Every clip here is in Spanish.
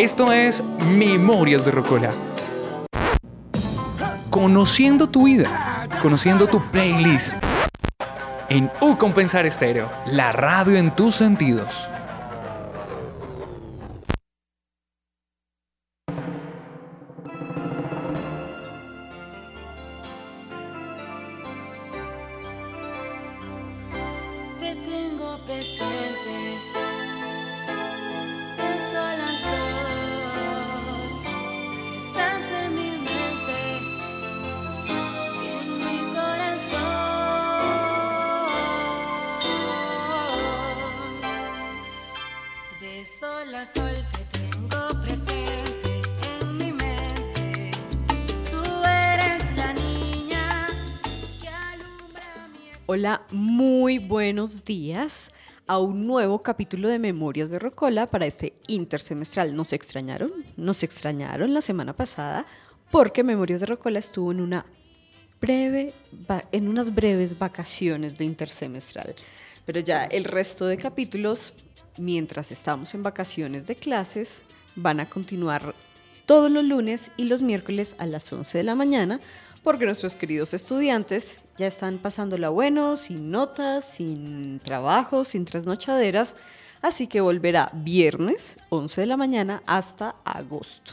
Esto es Memorias de Rocola. Conociendo tu vida, conociendo tu playlist. En U Compensar Estéreo, la radio en tus sentidos. Buenos días a un nuevo capítulo de Memorias de Rocola para este intersemestral. ¿Nos extrañaron? Nos extrañaron la semana pasada porque Memorias de Rocola estuvo en una breve, en unas breves vacaciones de intersemestral. Pero ya el resto de capítulos, mientras estamos en vacaciones de clases, van a continuar todos los lunes y los miércoles a las 11 de la mañana, porque nuestros queridos estudiantes ya están pasándola bueno, sin notas, sin trabajo, sin trasnochaderas, así que volverá viernes, 11 de la mañana, hasta agosto.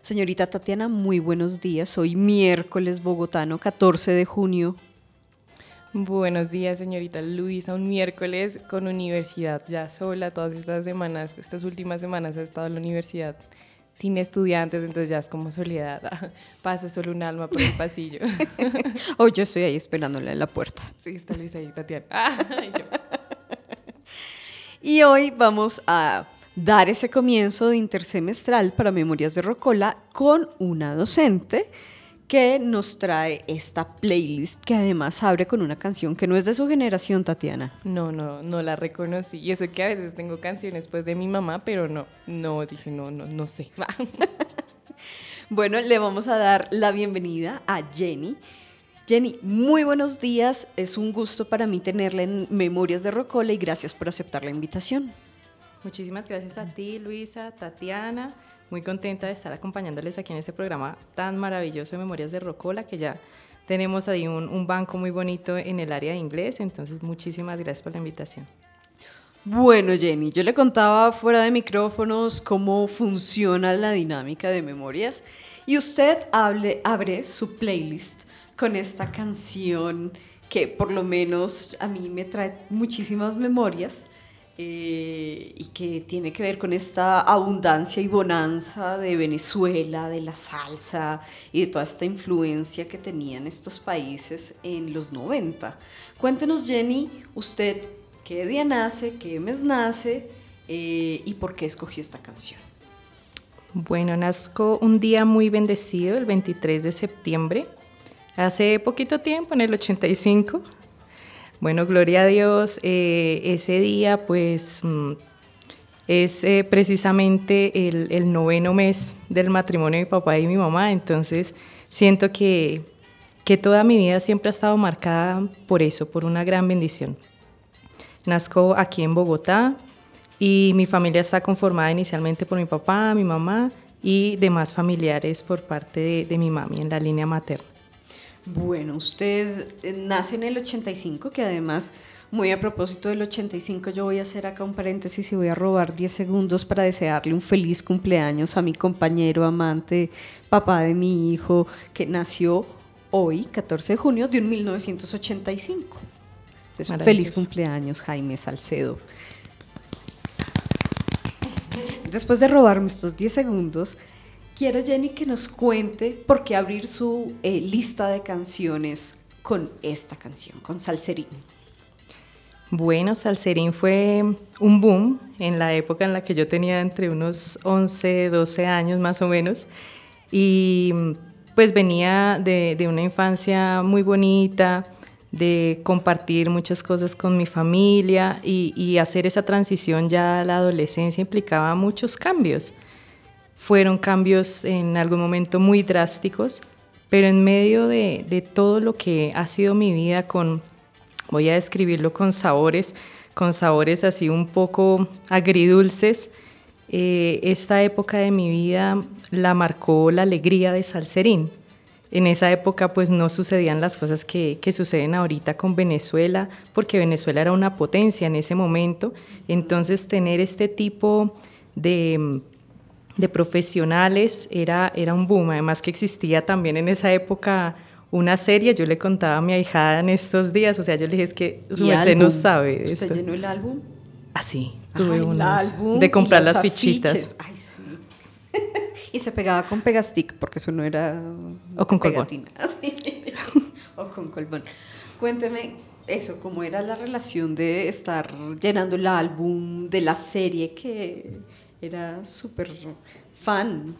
Señorita Tatiana, muy buenos días. Hoy miércoles bogotano, 14 de junio. Buenos días, señorita Luisa. Un miércoles con universidad ya sola. Todas estas semanas, estas últimas semanas ha estado en la universidad sin estudiantes, entonces ya es como soledad. Pasa solo un alma por el pasillo. Hoy yo estoy ahí esperándola en la puerta. Sí, está Luisa ahí, Tatiana. Ah, y. Y hoy vamos a dar ese comienzo de intersemestral para Memorias de Rocola con una docente que nos trae esta playlist que además abre con una canción que no es de su generación, Tatiana. No, no, no la reconocí. Y eso que a veces tengo canciones pues de mi mamá, pero no, no, dije, no, no, no sé. Bueno, le vamos a dar la bienvenida a Jenny. Jenny, muy buenos días. Es un gusto para mí tenerla en Memorias de Rocola y gracias por aceptar la invitación. Muchísimas gracias a ti, Luisa, Tatiana. Muy contenta de estar acompañándoles aquí en este programa tan maravilloso de Memorias de Rocola, que ya tenemos ahí un, un banco muy bonito en el área de inglés. Entonces, muchísimas gracias por la invitación. Bueno, Jenny, yo le contaba fuera de micrófonos cómo funciona la dinámica de memorias y usted hable, abre su playlist con esta canción que por lo menos a mí me trae muchísimas memorias eh, y que tiene que ver con esta abundancia y bonanza de Venezuela, de la salsa y de toda esta influencia que tenían estos países en los 90. Cuéntenos, Jenny, usted qué día nace, qué mes nace eh, y por qué escogió esta canción. Bueno, nazco un día muy bendecido, el 23 de septiembre, hace poquito tiempo, en el 85. Bueno, gloria a Dios, eh, ese día pues mm, es eh, precisamente el, noveno mes del matrimonio de mi papá y mi mamá, entonces siento que, que toda mi vida siempre ha estado marcada por eso, por una gran bendición. Nazco aquí en Bogotá y mi familia está conformada inicialmente por mi papá, mi mamá y demás familiares por parte de, de mi mami en la línea materna. Bueno, usted eh, nace en el 85, que además, muy a propósito del 85, yo voy a hacer acá un paréntesis y voy a robar 10 segundos para desearle un feliz cumpleaños a mi compañero, amante, papá de mi hijo, que nació hoy, 14 de junio de un 1985. Entonces, feliz Maravilloso. cumpleaños, Jaime Salcedo. Después de robarme estos 10 segundos, quiero, Jenny, que nos cuente por qué abrir su eh, lista de canciones con esta canción, con Salserín. Bueno, Salserín fue un boom en la época en la que yo tenía entre unos 11, 12 años más o menos. Y pues venía de, una infancia muy bonita, de compartir muchas cosas con mi familia y, y hacer esa transición ya a la adolescencia implicaba muchos cambios. Fueron cambios en algún momento muy drásticos, pero en medio de, de todo lo que ha sido mi vida con voy a describirlo con sabores, con sabores así un poco agridulces. eh, esta época de mi vida la marcó la alegría de Salserín. En esa época pues no sucedían las cosas que, que, suceden ahorita con Venezuela, porque Venezuela era una potencia en ese momento. Entonces tener este tipo de, de profesionales era, era un boom. Además que existía también en esa época una serie, yo le contaba a mi ahijada en estos días, o sea, yo le dije es que su merced no sabe de ¿Usted esto. llenó el álbum? Ah, sí, tuve álbum de comprar las fichitas. afiches. Ay, sí. y se pegaba con pegastick, porque eso no era... O con colbón. o con colbón. Cuénteme eso, cómo era la relación de estar llenando el álbum de la serie que era súper fan.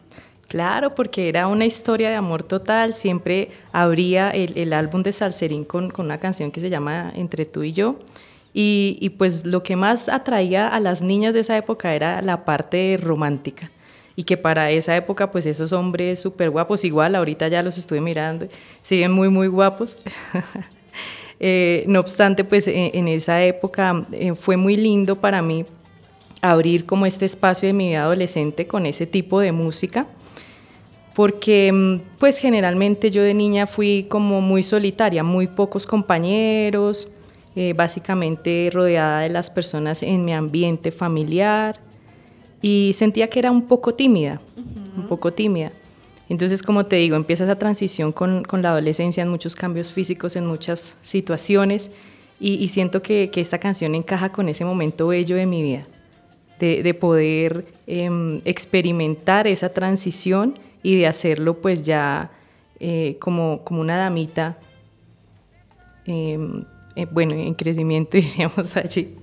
Claro, porque era una historia de amor total. Siempre abría el, el álbum de Salserín con, con, una canción que se llama Entre tú y yo. Y, y, pues lo que más atraía a las niñas de esa época era la parte romántica. Y que para esa época, pues esos hombres súper guapos, igual ahorita ya los estuve mirando, siguen muy, muy guapos. eh, no obstante, pues en, en esa época eh, fue muy lindo para mí abrir como este espacio de mi vida adolescente con ese tipo de música porque pues generalmente yo de niña fui como muy solitaria, muy pocos compañeros, eh, básicamente rodeada de las personas en mi ambiente familiar y sentía que era un poco tímida, uh -huh. un poco tímida. Entonces, como te digo, empieza esa transición con, con, la adolescencia, en muchos cambios físicos, en muchas situaciones y, y siento que, que, esta canción encaja con ese momento bello de mi vida, de, de poder eh, experimentar esa transición y de hacerlo pues ya eh, como, como una damita, eh, eh, bueno, en crecimiento diríamos allí.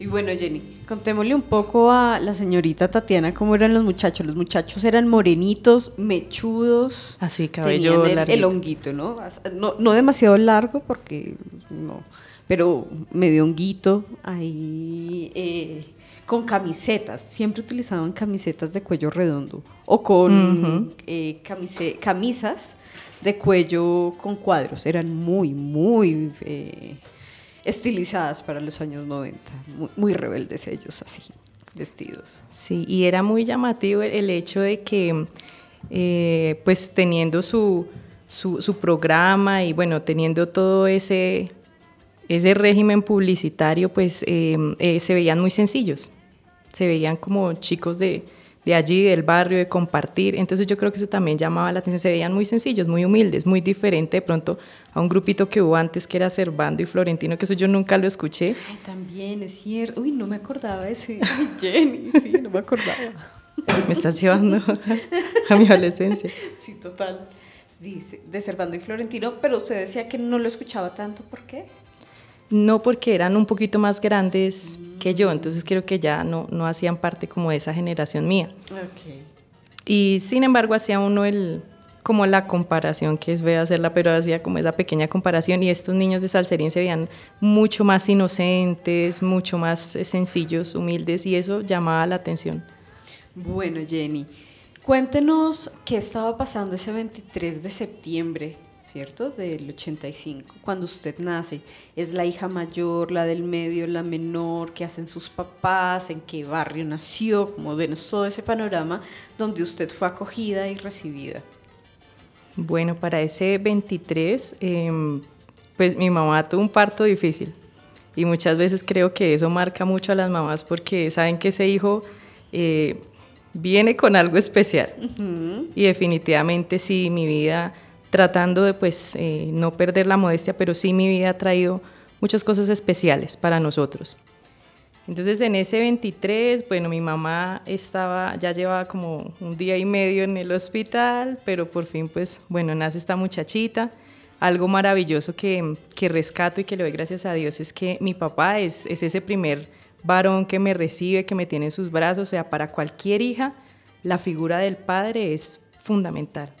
Y bueno, Jenny, contémosle un poco a la señorita Tatiana cómo eran los muchachos. Los muchachos eran morenitos, mechudos. Así, cabello el, el, honguito, ¿no? ¿no? No demasiado largo porque no, pero medio honguito ahí eh, con camisetas, siempre utilizaban camisetas de cuello redondo o con uh -huh. eh, camise, camisas de cuello con cuadros, eran muy, muy eh, estilizadas para los años 90, muy, muy, rebeldes ellos así, vestidos. Sí, y era muy llamativo el, el hecho de que, eh, pues teniendo su, su, su programa y bueno, teniendo todo ese ese régimen publicitario, pues eh, eh, se veían muy sencillos, se veían como chicos de, de, allí, del barrio, de compartir. Entonces yo creo que eso también llamaba la atención, se veían muy sencillos, muy humildes, muy diferente de pronto a un grupito que hubo antes que era Servando y Florentino, que eso yo nunca lo escuché. Ay, también, es cierto. Uy, no me acordaba de ese. Ay, Jenny, sí, no me acordaba. Me estás llevando a mi adolescencia. Sí, total. Dice, de Servando y Florentino, pero usted decía que no lo escuchaba tanto, ¿por qué? No porque eran un poquito más grandes que yo, entonces creo que ya no, no hacían parte como de esa generación mía. Okay. Y sin embargo hacía uno el, como la comparación, que es feo hacerla, pero hacía como esa pequeña comparación y estos niños de Salserín se veían mucho más inocentes, mucho más sencillos, humildes y eso llamaba la atención. Bueno, Jenny, cuéntenos qué estaba pasando ese 23 de septiembre ¿cierto? Del 85, cuando usted nace. Es la hija mayor, la del medio, la menor, qué hacen sus papás, en qué barrio nació, como ven todo ese panorama donde usted fue acogida y recibida. Bueno, para ese 23, eh, pues mi mamá tuvo un parto difícil y muchas veces creo que eso marca mucho a las mamás porque saben que ese hijo eh, viene con algo especial uh -huh. y definitivamente sí, mi vida tratando de pues eh, no perder la modestia, pero sí mi vida ha traído muchas cosas especiales para nosotros. Entonces en ese 23, bueno, mi mamá estaba, ya llevaba como un día y medio en el hospital, pero por fin pues, bueno, nace esta muchachita. Algo maravilloso que, que rescato y que le doy gracias a Dios es que mi papá es, es ese primer varón que me recibe, que me tiene en sus brazos, o sea, para cualquier hija, la figura del padre es fundamental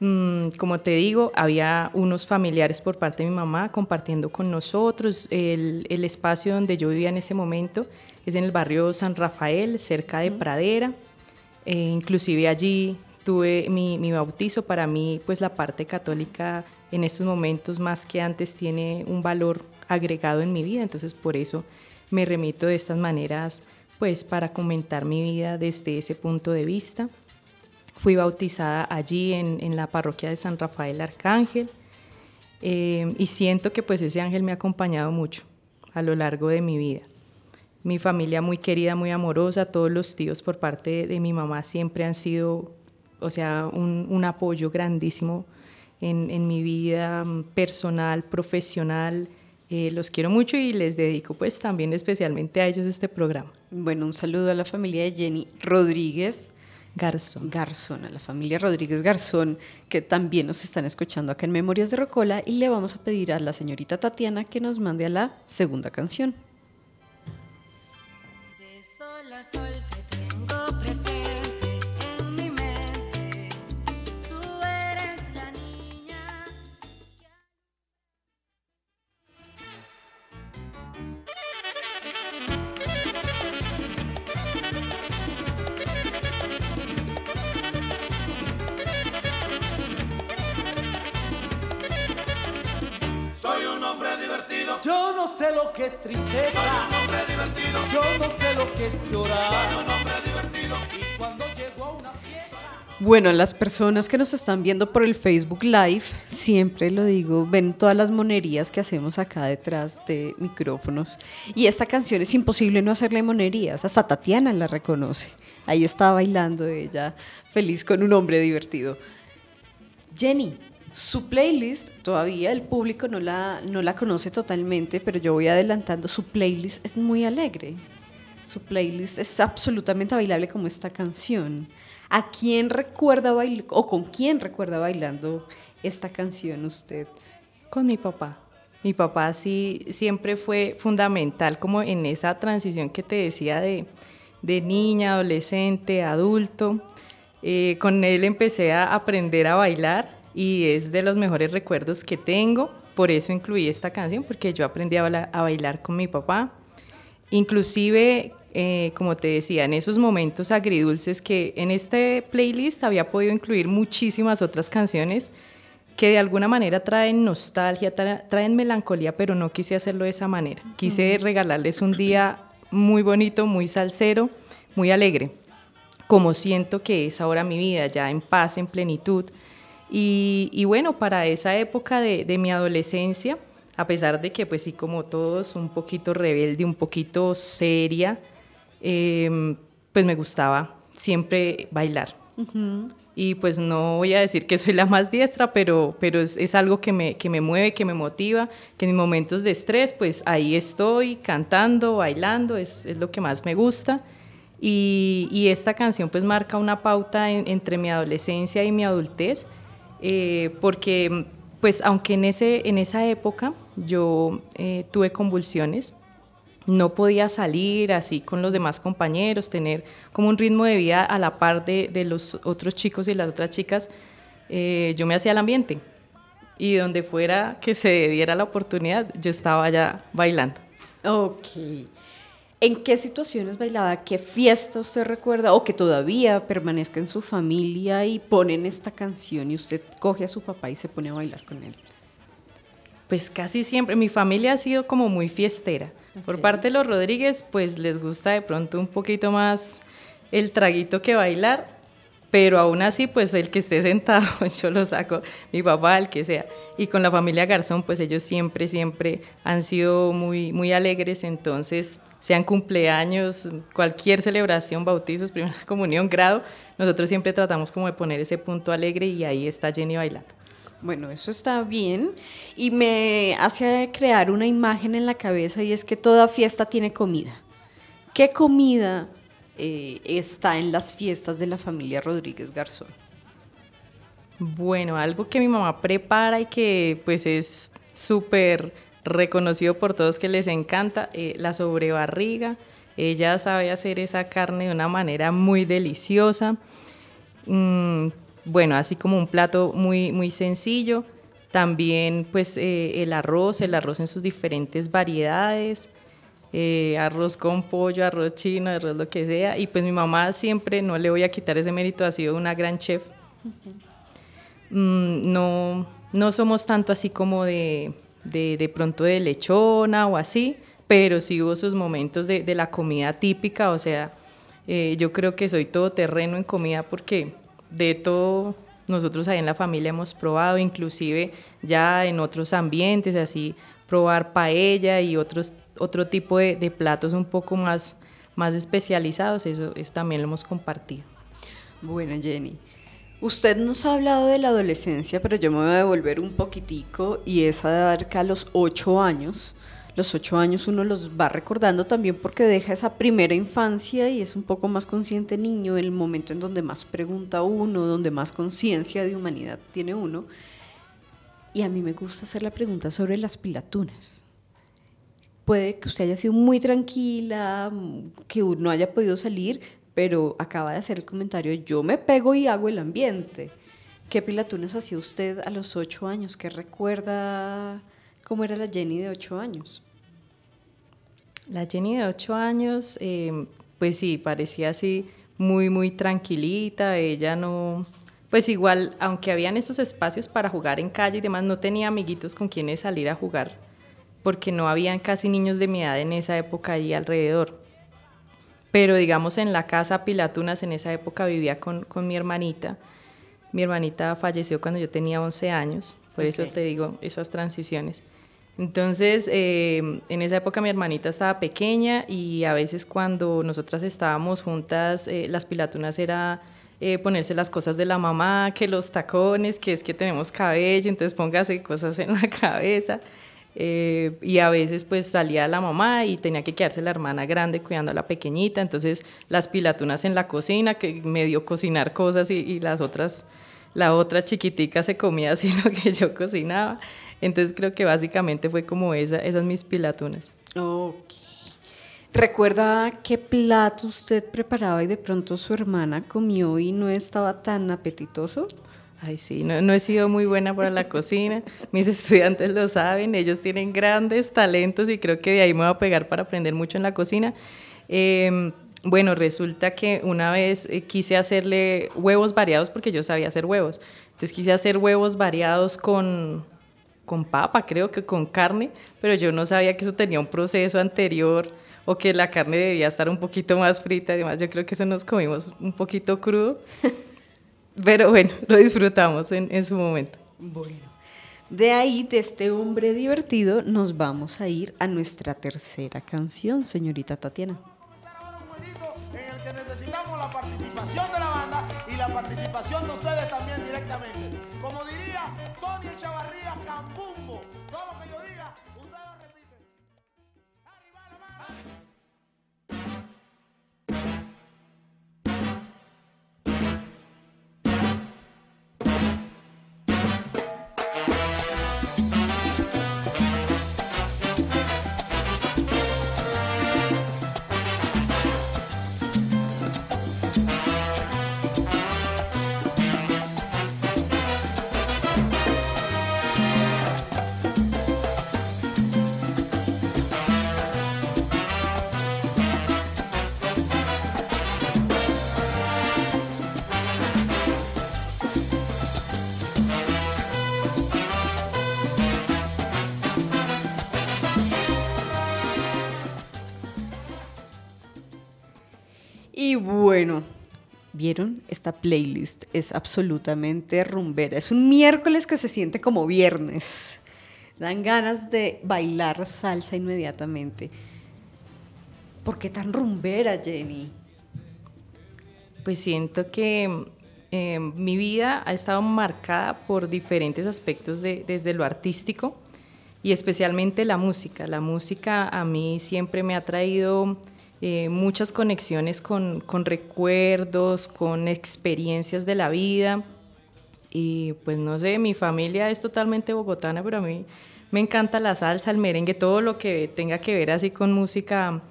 como te digo, había unos familiares por parte de mi mamá compartiendo con nosotros. El, el, espacio donde yo vivía en ese momento es en el barrio San Rafael, cerca de Pradera. Eh, inclusive allí tuve mi, mi, bautizo. Para mí, pues la parte católica en estos momentos más que antes tiene un valor agregado en mi vida. Entonces, por eso me remito de estas maneras pues para comentar mi vida desde ese punto de vista. Fui bautizada allí en, en la parroquia de San Rafael Arcángel eh, y siento que pues ese ángel me ha acompañado mucho a lo largo de mi vida. Mi familia muy querida, muy amorosa, todos los tíos por parte de, mi mamá siempre han sido, o sea, un, un apoyo grandísimo en, en, mi vida mm, personal, profesional. Eh, los quiero mucho y les dedico pues también especialmente a ellos este programa. Bueno, un saludo a la familia de Jenny Rodríguez. Garzón. Garzón, a la familia Rodríguez Garzón, que también nos están escuchando acá en Memorias de Rocola y le vamos a pedir a la señorita Tatiana que nos mande a la segunda canción. De sol a sol te tengo presente que es tristeza. Soy un hombre divertido. Yo no sé lo que es llorar. Soy un hombre divertido. Y cuando llego a una fiesta. Bueno, las personas que nos están viendo por el Facebook Live, siempre lo digo, ven todas las monerías que hacemos acá detrás de micrófonos. Y esta canción es imposible no hacerle monerías, hasta Tatiana la reconoce. Ahí está bailando ella, feliz con un hombre divertido. Jenny, su playlist, todavía el público no la, no la conoce totalmente, pero yo voy adelantando, su playlist es muy alegre. Su playlist es absolutamente bailable como esta canción. ¿A quién recuerda bail o con quién recuerda bailando esta canción usted? Con mi papá. Mi papá sí siempre fue fundamental como en esa transición que te decía de, de niña, adolescente, adulto. Eh, con él empecé a aprender a bailar y es de los mejores recuerdos que tengo. Por eso incluí esta canción, porque yo aprendí a, bailar, a bailar con mi papá. Inclusive, eh, como te decía, en esos momentos agridulces que en este playlist había podido incluir muchísimas otras canciones que de alguna manera traen nostalgia, tra traen melancolía, pero no quise hacerlo de esa manera. Quise regalarles un día muy bonito, muy salsero, muy alegre, como siento que es ahora mi vida, ya en paz, en plenitud. Y, y bueno, para esa época de, de, mi adolescencia, a pesar de que pues sí, como todos, un poquito rebelde, un poquito seria, eh, pues me gustaba siempre bailar. Uh -huh. Y pues no voy a decir que soy la más diestra, pero, pero es, es, algo que me, que me mueve, que me motiva, que en momentos de estrés, pues ahí estoy cantando, bailando, es, es lo que más me gusta. Y, y, esta canción pues marca una pauta en, entre mi adolescencia y mi adultez, eh, porque pues aunque en, ese, en esa época yo eh, tuve convulsiones, no podía salir así con los demás compañeros, tener como un ritmo de vida a la par de, de los otros chicos y las otras chicas, eh, yo me hacía el ambiente. Y donde fuera que se diera la oportunidad, yo estaba ya bailando. Ok. ¿En qué situaciones bailaba? ¿Qué fiesta usted recuerda? O que todavía permanezca en su familia y ponen esta canción y usted coge a su papá y se pone a bailar con él. Pues casi siempre. Mi familia ha sido como muy fiestera. Okay. Por parte de los Rodríguez, pues les gusta de pronto un poquito más el traguito que bailar, pero aún así, pues el que esté sentado, yo lo saco, mi papá, el que sea. Y con la familia Garzón, pues ellos siempre, siempre han sido muy, muy alegres, entonces, sean cumpleaños, cualquier celebración, bautizos, primera comunión, grado, nosotros siempre tratamos como de poner ese punto alegre y ahí está Jenny bailando. Bueno, eso está bien y me hace crear una imagen en la cabeza y es que toda fiesta tiene comida. ¿Qué comida eh, está en las fiestas de la familia Rodríguez Garzón? Bueno, algo que mi mamá prepara y que pues es súper reconocido por todos que les encanta, eh, la sobrebarriga. Ella sabe hacer esa carne de una manera muy deliciosa. Mm, bueno, así como un plato muy, muy sencillo. También pues eh, el arroz, el arroz en sus diferentes variedades. Eh, arroz con pollo, arroz chino, arroz lo que sea. Y pues mi mamá siempre, no le voy a quitar ese mérito, ha sido una gran chef. Mm, no, no somos tanto así como de, de, de, pronto de lechona o así. pero sí hubo sus momentos de, de la comida típica, o sea, eh, yo creo que soy todoterreno en comida porque de todo nosotros ahí en la familia hemos probado, inclusive ya en otros ambientes, así probar paella y otros, otro tipo de, platos un poco más, más especializados, eso, eso también lo hemos compartido. Bueno, Jenny, usted nos ha hablado de la adolescencia, pero yo me voy a devolver un poquitico y es abarca los ocho años. Los ocho años uno los va recordando también porque deja esa primera infancia y es un poco más consciente niño, el momento en donde más pregunta uno, donde más conciencia de humanidad tiene uno. Y a mí me gusta hacer la pregunta sobre las pilatunas. Puede que usted haya sido muy tranquila, que no haya podido salir, pero acaba de hacer el comentario, yo me pego y hago el ambiente. ¿Qué pilatunas hacía usted a los ocho años? ¿Qué recuerda cómo era la Jenny de ocho años? La Jenny de 8 años, eh, pues sí, parecía así muy, muy tranquilita. Ella no, pues igual, aunque habían esos espacios para jugar en calle y demás, no tenía amiguitos con quienes salir a jugar, porque no habían casi niños de mi edad en esa época ahí alrededor. Pero digamos en la casa Pilatunas, en esa época vivía con, con mi hermanita. Mi hermanita falleció cuando yo tenía 11 años, por eso te digo esas transiciones. Entonces, eh, en esa época mi hermanita estaba pequeña y a veces cuando nosotras estábamos juntas, eh, las pilatunas era eh, ponerse las cosas de la mamá, que los tacones, que es que tenemos cabello, entonces póngase cosas en la cabeza. Eh, y a veces pues salía la mamá y tenía que quedarse la hermana grande cuidando a la pequeñita, entonces las pilatunas en la cocina, que medio cocinar cosas y, y las otras, la otra chiquitica se comía así lo que yo cocinaba. Entonces creo que básicamente fue como esa, esas mis pilatunas. Ok. ¿Recuerda qué plato usted preparaba y de pronto su hermana comió y no estaba tan apetitoso? Ay, sí, no, no he sido muy buena para la cocina. Mis estudiantes lo saben, ellos tienen grandes talentos y creo que de ahí me voy a pegar para aprender mucho en la cocina. Eh, bueno, resulta que una vez eh, quise hacerle huevos variados porque yo sabía hacer huevos. Entonces quise hacer huevos variados con, con papa, creo que con carne, pero yo no sabía que eso tenía un proceso anterior o que la carne debía estar un poquito más frita. Además, yo creo que eso nos comimos un poquito crudo. Pero bueno, lo disfrutamos en, en su momento. Bueno. De ahí, de este hombre divertido, nos vamos a ir a nuestra tercera canción, señorita Tatiana. comenzar ahora un jueguito en el que necesitamos la participación de la banda y la participación de ustedes también directamente. Como diría Tony Chavarría Cambumbo, todo lo que yo diga, bueno, ¿vieron? Esta playlist es absolutamente rumbera. Es un miércoles que se siente como viernes. Dan ganas de bailar salsa inmediatamente. ¿Por qué tan rumbera, Jenny? Pues siento que eh, mi vida ha estado marcada por diferentes aspectos de- desde lo artístico y especialmente la música. La música a mí siempre me ha traído eh, muchas conexiones con, con recuerdos, con experiencias de la vida. Y pues no sé, mi familia es totalmente bogotana, pero a mí me encanta la salsa, el merengue, todo lo que tenga que ver así con música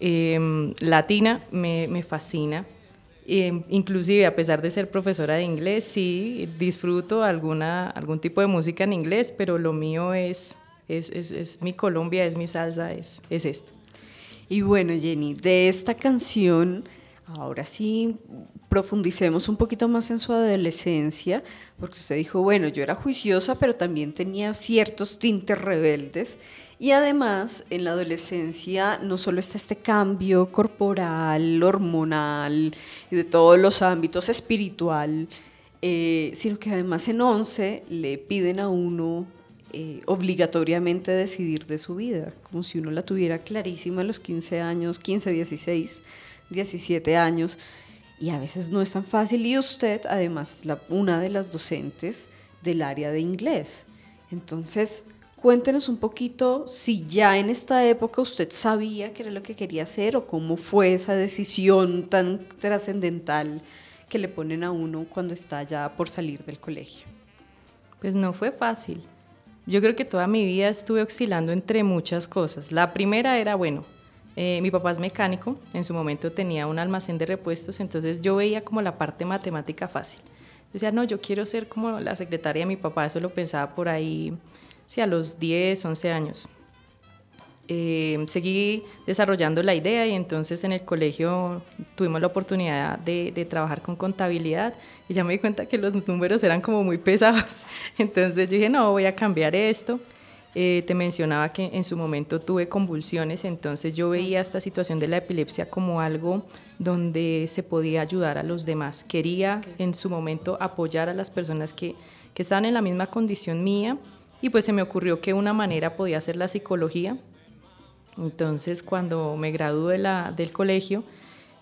eh, latina me, me fascina. Eh, inclusive a pesar de ser profesora de inglés, sí disfruto alguna, algún tipo de música en inglés, pero lo mío es, es, es, es mi Colombia, es mi salsa, es, es esto. Y bueno, Jenny, de esta canción, Ahora sí, profundicemos un poquito más en su adolescencia, porque usted dijo, bueno, yo era juiciosa, pero también tenía ciertos tintes rebeldes. Y además, en la adolescencia no solo está este cambio corporal, hormonal y de todos los ámbitos espiritual, eh, sino que además en 11 le piden a uno eh, obligatoriamente decidir de su vida, como si uno la tuviera clarísima a los 15 años, 15, 16, 17 años, y a veces no es tan fácil. Y usted, además, es una de las docentes del área de inglés. Entonces, cuéntenos un poquito si ya en esta época usted sabía qué era lo que quería hacer o cómo fue esa decisión tan trascendental que le ponen a uno cuando está ya por salir del colegio. Pues no fue fácil. Yo creo que toda mi vida estuve oscilando entre muchas cosas. La primera era, bueno, eh, mi papá es mecánico, en su momento tenía un almacén de repuestos, entonces yo veía como la parte matemática fácil. Decía, no, yo quiero ser como la secretaria de mi papá, eso lo pensaba por ahí, sí, a los 10, 11 años. Eh, seguí desarrollando la idea y entonces en el colegio tuvimos la oportunidad de, de, trabajar con contabilidad y ya me di cuenta que los números eran como muy pesados. Entonces yo dije, no, voy a cambiar esto. Eh, te mencionaba que en su momento tuve convulsiones, entonces yo veía esta situación de la epilepsia como algo donde se podía ayudar a los demás. Quería en su momento apoyar a las personas que, que estaban en la misma condición mía y pues se me ocurrió que una manera podía ser la psicología. Entonces cuando me gradué de la, del colegio,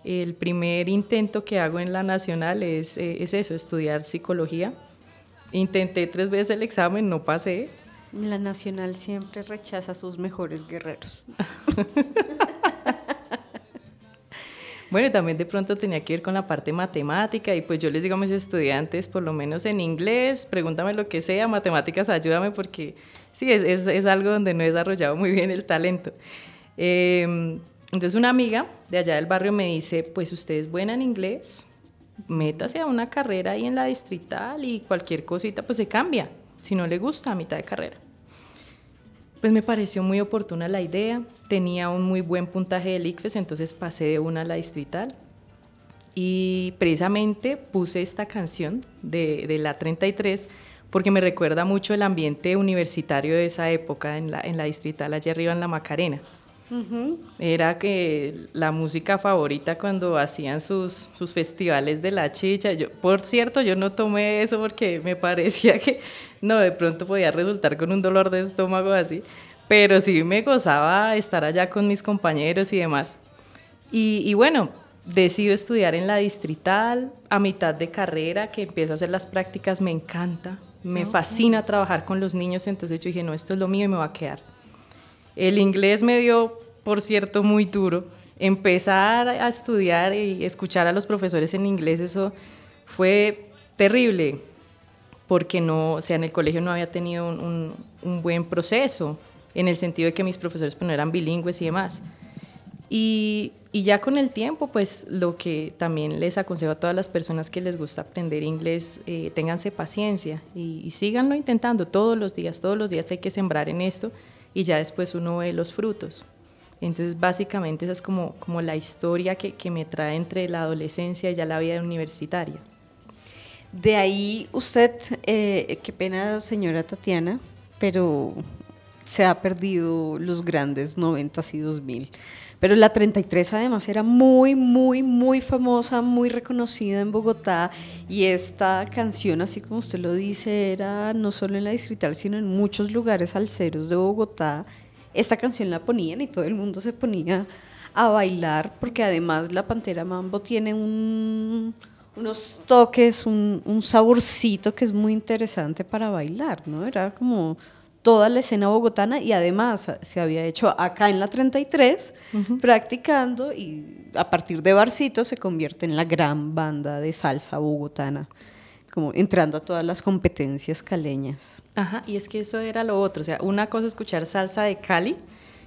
el primer intento que hago en la nacional es, eh, es eso, estudiar psicología. Intenté tres veces el examen, no pasé, la Nacional siempre rechaza a sus mejores guerreros. bueno, también de pronto tenía que ir con la parte matemática y pues yo les digo a mis estudiantes, por lo menos en inglés, pregúntame lo que sea, matemáticas, ayúdame porque sí, es, es, es algo donde no he desarrollado muy bien el talento. Eh, entonces una amiga de allá del barrio me dice, pues usted es buena en inglés, métase a una carrera ahí en la distrital y cualquier cosita pues se cambia si no le gusta a mitad de carrera. Pues me pareció muy oportuna la idea, tenía un muy buen puntaje del ICFES, entonces pasé de una a la distrital y precisamente puse esta canción de, de la 33 porque me recuerda mucho el ambiente universitario de esa época en la, en la distrital allá arriba en la Macarena. Uh -huh. Era que la música favorita cuando hacían sus, sus festivales de la chicha. Yo, por cierto, yo no tomé eso porque me parecía que no, de pronto podía resultar con un dolor de estómago así, pero sí me gozaba estar allá con mis compañeros y demás. Y, y bueno, decido estudiar en la distrital a mitad de carrera, que empiezo a hacer las prácticas, me encanta, me okay. fascina trabajar con los niños, entonces yo dije, no, esto es lo mío y me va a quedar. El inglés me dio, por cierto, muy duro. Empezar a estudiar y escuchar a los profesores en inglés, eso fue terrible, porque no, o sea, en el colegio no había tenido un, un, un buen proceso, en el sentido de que mis profesores pues, no eran bilingües y demás. Y, y, ya con el tiempo, pues lo que también les aconsejo a todas las personas que les gusta aprender inglés, eh, ténganse paciencia y, y síganlo intentando todos los días, todos los días hay que sembrar en esto y ya después uno ve los frutos. Entonces, básicamente esa es como, como la historia que, que me trae entre la adolescencia y ya la vida universitaria. De ahí usted, eh, qué pena señora Tatiana, pero se ha perdido los grandes 90 y 2000. Pero la 33 además era muy, muy, muy famosa, muy reconocida en Bogotá y esta canción, así como usted lo dice, era no solo en la distrital, sino en muchos lugares alceros de Bogotá. Esta canción la ponían y todo el mundo se ponía a bailar porque además la Pantera Mambo tiene un, unos toques, un, un saborcito que es muy interesante para bailar, ¿no? Era como toda la escena bogotana y además se había hecho acá en la 33 uh -huh. practicando y a partir de Barcito se convierte en la gran banda de salsa bogotana como entrando a todas las competencias caleñas. Ajá, y es que eso era lo otro, o sea, una cosa es escuchar salsa de Cali,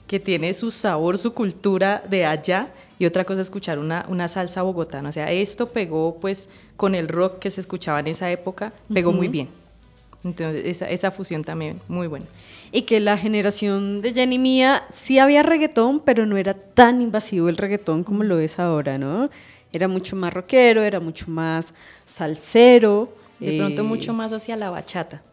que tiene su sabor, su cultura de allá, y otra cosa es escuchar una, una salsa bogotana, o sea, esto pegó pues con el rock que se escuchaba en esa época, pegó uh -huh. muy bien. Entonces, esa, esa, fusión también muy buena. Y que la generación de Jenny Mía sí había reggaetón, pero no era tan invasivo el reggaetón como lo es ahora, ¿no? Era mucho más rockero, era mucho más salsero. De pronto eh, mucho más hacia la bachata.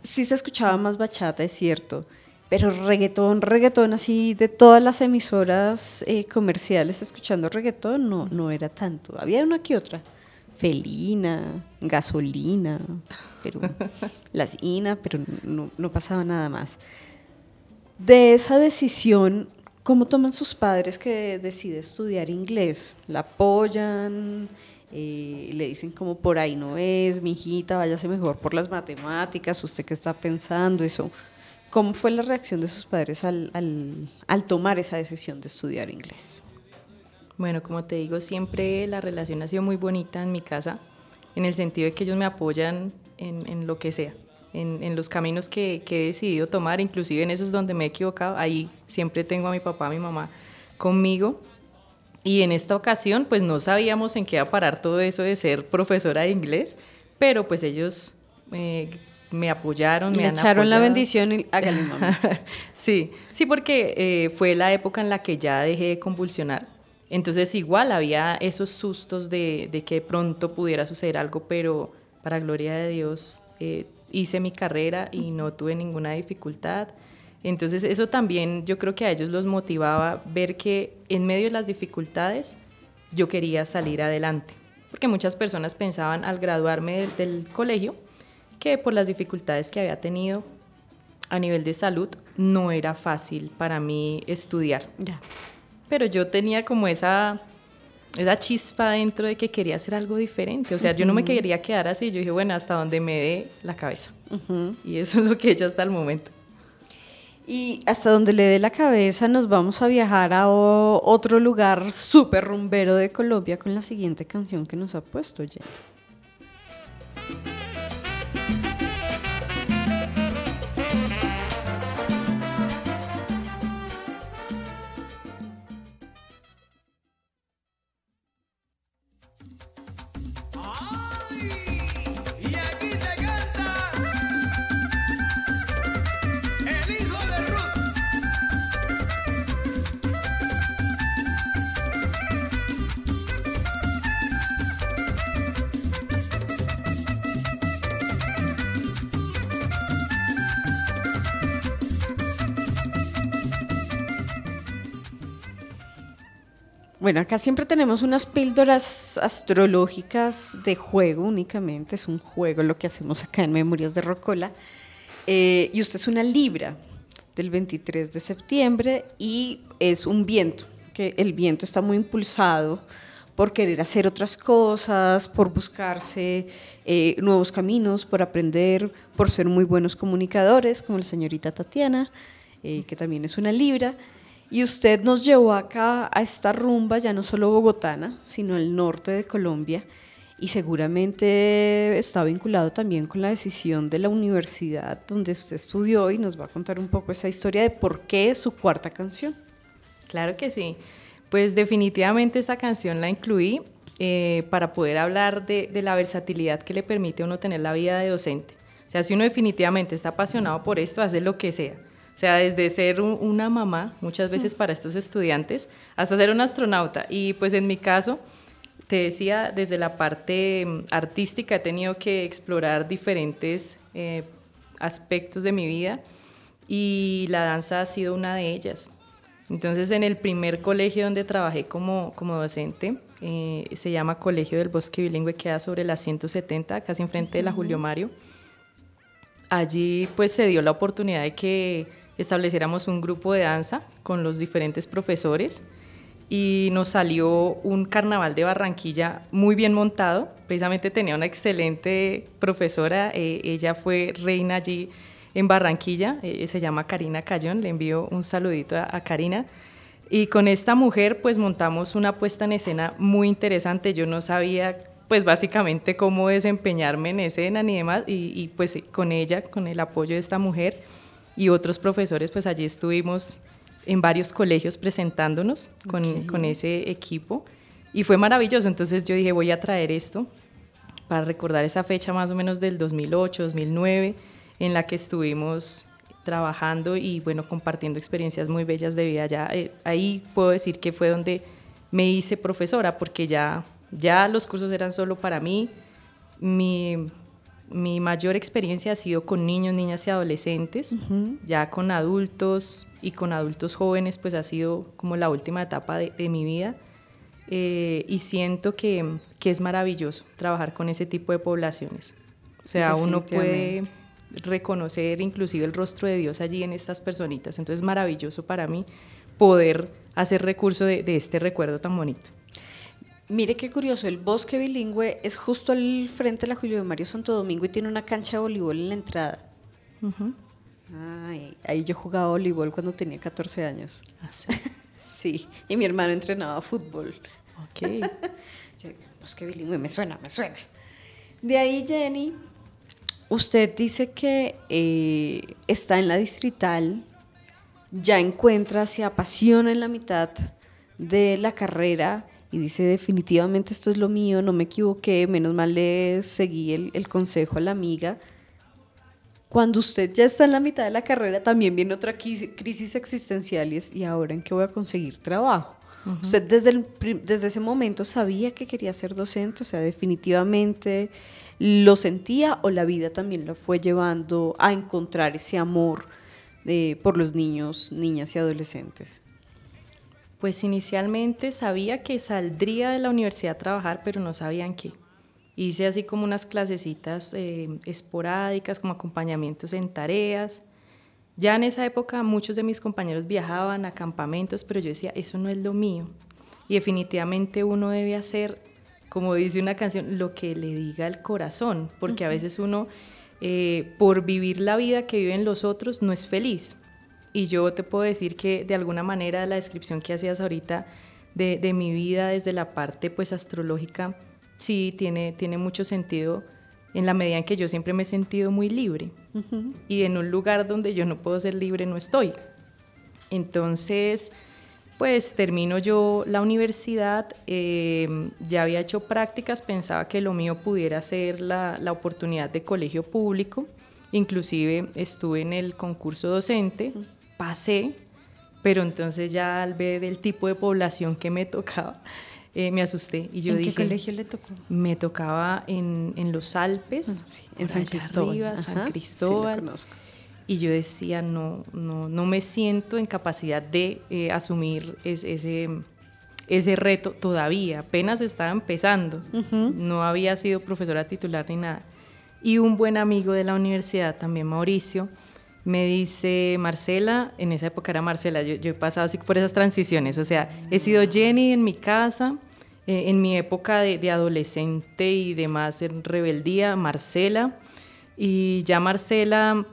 sí se escuchaba más bachata, es cierto. Pero reggaetón, reggaetón así de todas las emisoras eh, comerciales escuchando reggaetón no, no era tanto. Había una que otra. Felina, gasolina, pero las INA, pero no, no pasaba nada más. De esa decisión, ¿cómo toman sus padres que decide estudiar inglés? ¿La apoyan? Eh, le dicen como por ahí no es, mi hijita, váyase mejor por las matemáticas, usted qué está pensando, eso. ¿Cómo fue la reacción de sus padres al, al- al tomar esa decisión de estudiar inglés? Bueno, como te digo, siempre la relación ha sido muy bonita en mi casa, en el sentido de que ellos me apoyan en, en lo que sea, en, en los caminos que, que he decidido tomar, inclusive en esos donde me he equivocado, ahí siempre tengo a mi papá, a mi mamá conmigo. Y en esta ocasión, pues no sabíamos en qué iba a parar todo eso de ser profesora de inglés, pero pues ellos eh, me apoyaron, me han echaron la bendición y hágale, mamá. Sí, sí, porque eh, fue la época en la que ya dejé de convulsionar. Entonces igual había esos sustos de, de que pronto pudiera suceder algo, pero para gloria de Dios eh, hice mi carrera y no tuve ninguna dificultad. Entonces eso también yo creo que a ellos los motivaba ver que en medio de las dificultades yo quería salir adelante. Porque muchas personas pensaban al graduarme del, del colegio que por las dificultades que había tenido a nivel de salud no era fácil para mí estudiar. Ya. Pero yo tenía como esa, esa chispa dentro de que quería hacer algo diferente. O sea, yo no me quería quedar así. Yo dije, bueno, hasta donde me dé la cabeza. Y eso es lo que he hecho hasta el momento. Y hasta donde le dé la cabeza nos vamos a viajar a otro lugar súper rumbero de Colombia con la siguiente canción que nos ha puesto Jenny. Bueno, acá siempre tenemos unas píldoras astrológicas de juego únicamente, es un juego lo que hacemos acá en Memorias de Rocola. Eh, y usted es una Libra del 23 de septiembre y es un viento, que el viento está muy impulsado por querer hacer otras cosas, por buscarse eh, nuevos caminos, por aprender, por ser muy buenos comunicadores, como la señorita Tatiana, eh, que también es una Libra. Y usted nos llevó acá a esta rumba, ya no solo bogotana, sino al norte de Colombia, y seguramente está vinculado también con la decisión de la universidad donde usted estudió y nos va a contar un poco esa historia de por qué su cuarta canción. Claro que sí. Pues definitivamente esa canción la incluí eh, para poder hablar de, de la versatilidad que le permite a uno tener la vida de docente. O sea, si uno definitivamente está apasionado por esto, hace lo que sea. O sea, desde ser un- una mamá, muchas veces para estos estudiantes, hasta ser un astronauta. Y pues en mi caso, te decía, desde la parte mm, artística he tenido que explorar diferentes eh, aspectos de mi vida y la danza ha sido una de ellas. Entonces, en el primer colegio donde trabajé como, como docente, eh, se llama Colegio del Bosque Bilingüe, queda sobre la 170, casi enfrente de la Julio Mario. Allí pues se dio la oportunidad de que estableciéramos un grupo de danza con los diferentes profesores y nos salió un carnaval de Barranquilla muy bien montado. Precisamente tenía una excelente profesora, eh, ella fue reina allí en Barranquilla, eh, se llama Karina Cayón, le envío un saludito a, a Karina. Y con esta mujer pues montamos una puesta en escena muy interesante, yo no sabía pues básicamente cómo desempeñarme en escena ni demás y, y, pues con ella, con el apoyo de esta mujer y otros profesores pues allí estuvimos en varios colegios presentándonos con, con ese equipo y fue maravilloso, entonces yo dije voy a traer esto para recordar esa fecha más o menos del 2008, 2009 en la que estuvimos trabajando y bueno, compartiendo experiencias muy bellas de vida. Ya, eh, ahí puedo decir que fue donde me hice profesora porque ya, ya los cursos eran solo para mí. Mi, mi mayor experiencia ha sido con niños, niñas y adolescentes. Ya con adultos y con adultos jóvenes, pues ha sido como la última etapa de, de mi vida. Eh, y siento que, que es maravilloso trabajar con ese tipo de poblaciones. O sea, uno puede reconocer inclusive el rostro de Dios allí en estas personitas. Entonces es maravilloso para mí poder hacer recurso de, de este recuerdo tan bonito. Mire qué curioso, el bosque bilingüe es justo al frente de la Julio de Mario Santo Domingo y tiene una cancha de voleibol en la entrada. Ay, ahí yo jugaba voleibol cuando tenía 14 años. Sí, y mi hermano entrenaba fútbol. Ok. Yo, Bosque bilingüe, me suena, me suena. De ahí, Jenny, usted dice que eh, está en la distrital, ya encuentra, se apasiona en la mitad de la carrera y dice definitivamente esto es lo mío, no me equivoqué, menos mal le seguí el, el consejo a la amiga. Cuando usted ya está en la mitad de la carrera, también viene otra crisis existencial y es, ¿y ahora en qué voy a conseguir trabajo? Usted desde, el desde ese momento sabía que quería ser docente, o sea, definitivamente lo sentía o la vida también lo fue llevando a encontrar ese amor eh, por los niños, niñas y adolescentes. Pues inicialmente sabía que saldría de la universidad a trabajar, pero no sabían qué. Hice así como unas clasecitas eh, esporádicas, como acompañamientos en tareas. Ya en esa época muchos de mis compañeros viajaban a campamentos, pero yo decía, eso no es lo mío. Y definitivamente uno debe hacer, como dice una canción, lo que le diga el corazón, porque a veces uno, eh, por vivir la vida que viven los otros, no es feliz. Y yo te puedo decir que de alguna manera la descripción que hacías ahorita de, de mi vida desde la parte pues astrológica, sí tiene, tiene mucho sentido en la medida en que yo siempre me he sentido muy libre. Y en un lugar donde yo no puedo ser libre no estoy. Entonces, pues termino yo la universidad, eh, ya había hecho prácticas, pensaba que lo mío pudiera ser la, la oportunidad de colegio público, inclusive estuve en el concurso docente, pasé, pero entonces ya al ver el tipo de población que me tocaba, eh, me asusté y yo ¿En dije, qué colegio le tocó? me tocaba en, en los Alpes, Ah, sí, en San Cristóbal. arriba, Ajá, San sí, lo Cristóbal. conozco. Y yo decía, no, no, no me siento en capacidad de eh, asumir es- ese, ese reto todavía. Apenas estaba empezando. No había sido profesora titular ni nada. Y un buen amigo de la universidad, también Mauricio, me dice, Marcela, en esa época era Marcela, yo, yo he pasado así por esas transiciones. O sea, he sido Jenny en mi casa, eh, en mi época de, de adolescente y demás en rebeldía, Marcela. Y ya Marcela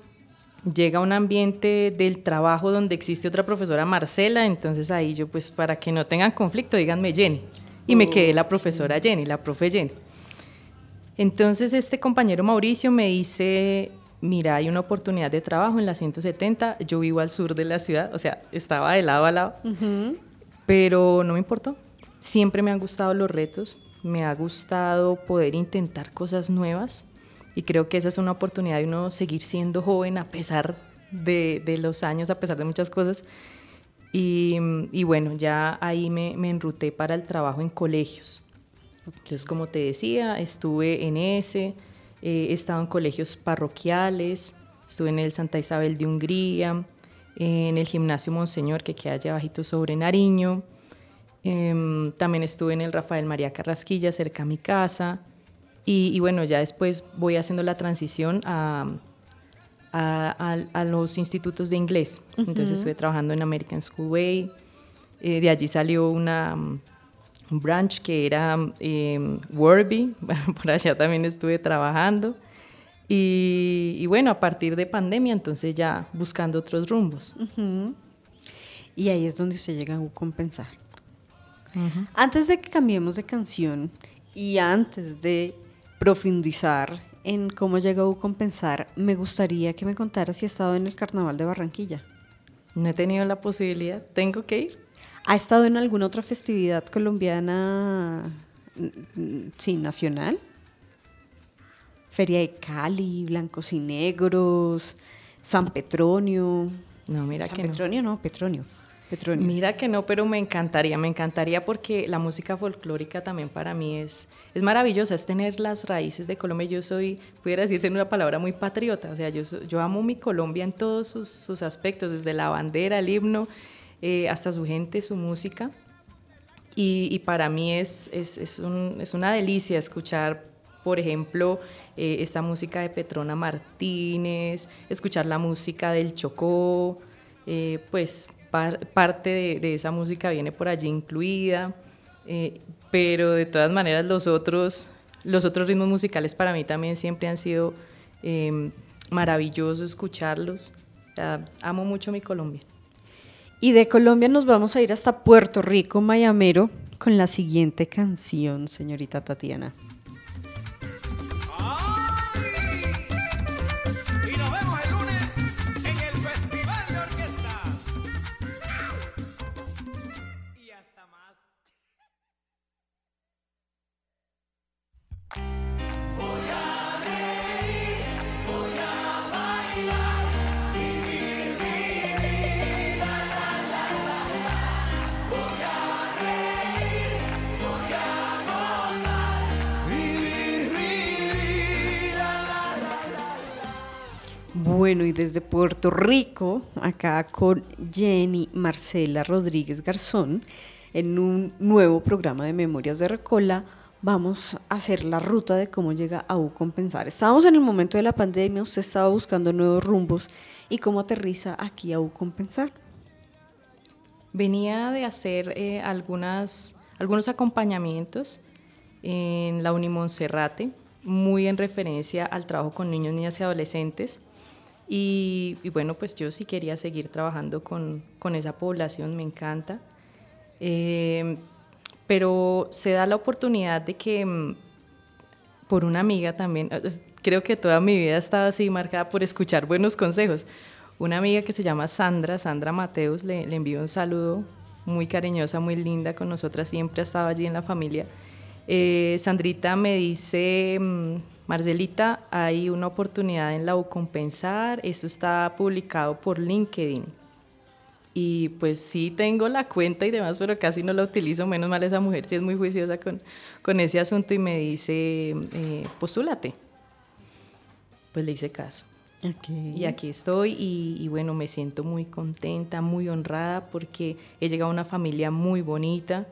llega a un ambiente del trabajo donde existe otra profesora Marcela, entonces ahí yo pues para que no tengan conflicto díganme Jenny. Y me quedé la profesora Jenny, la profe Jenny. Entonces este compañero Mauricio me dice, mira, hay una oportunidad de trabajo en la 170, yo vivo al sur de la ciudad, o sea, estaba de lado a lado, pero no me importó. Siempre me han gustado los retos, me ha gustado poder intentar cosas nuevas y creo que esa es una oportunidad de uno seguir siendo joven a pesar de, de los años, a pesar de muchas cosas. Y, y bueno, ya ahí me, me enruté para el trabajo en colegios. Entonces, como te decía, estuve en ese, eh, he estado en colegios parroquiales, estuve en el Santa Isabel de Hungría, en el gimnasio Monseñor que queda allá abajito sobre Nariño, Em, también estuve en el Rafael María Carrasquilla, cerca a mi casa. Y, y bueno, ya después voy haciendo la transición a, a, a- a los institutos de inglés. Entonces estuve trabajando en American School Way. Eh, de allí salió una, un branch que era eh, Worby. Por allá también estuve trabajando. Y, y bueno, a partir de pandemia, entonces ya buscando otros rumbos. Y ahí es donde usted llega a compensar. Antes de que cambiemos de canción y antes de profundizar en cómo llega a compensar, me gustaría que me contara si ha estado en el Carnaval de Barranquilla. No he tenido la posibilidad. ¿Tengo que ir? ¿Ha estado en alguna otra festividad colombiana, sí, nacional? Feria de Cali, Blancos y Negros, San Petronio. No, mira San que no. Petronio no, Petronio. Petronio? Mira que no, pero me encantaría, me encantaría porque la música folclórica también para mí es, es maravillosa, es tener las raíces de Colombia. Yo soy, pudiera decirse en una palabra, muy patriota, o sea, yo, yo amo mi Colombia en todos sus, sus aspectos, desde la bandera, el himno, eh, hasta su gente, su música. Y, para mí es, es, es, un- es una delicia escuchar, por ejemplo, eh, esta música de Petrona Martínez, escuchar la música del Chocó, eh, pues par- parte de, esa música viene por allí incluida, pero de todas maneras los otros, los otros ritmos musicales para mí también siempre han sido eh, maravillosos escucharlos. Amo mucho mi Colombia. Y de Colombia nos vamos a ir hasta Puerto Rico, Mayamero, con la siguiente canción, señorita Tatiana. Bueno, y desde Puerto Rico, acá con Jenny Marcela Rodríguez Garzón, en un nuevo programa de Memorias de Recola, vamos a hacer la ruta de cómo llega a U Compensar. Estábamos en el momento de la pandemia, usted estaba buscando nuevos rumbos y cómo aterriza aquí a U. Venía de hacer eh, algunos acompañamientos en la Unimonserrate, muy en referencia al trabajo con niños, niñas y adolescentes. Y, y bueno, pues yo sí quería seguir trabajando con, con esa población, me encanta. Eh, pero se da la oportunidad de que mm, por una amiga también, es- creo que toda mi vida ha estado así marcada por escuchar buenos consejos. Una amiga que se llama Sandra, Sandra Mateus, le, le envío un saludo muy cariñosa, muy linda con nosotras, siempre ha estado allí en la familia. Eh, Sandrita me dice, mm, Marcelita, hay una oportunidad en la Ucompensar, eso está publicado por LinkedIn. Y pues sí tengo la cuenta y demás, pero casi no la utilizo. Menos mal esa mujer sí es muy juiciosa con, con ese asunto y me dice, eh, postúlate. Pues le hice caso. Y aquí estoy y, y bueno, me siento muy contenta, muy honrada porque he llegado a una familia muy bonita.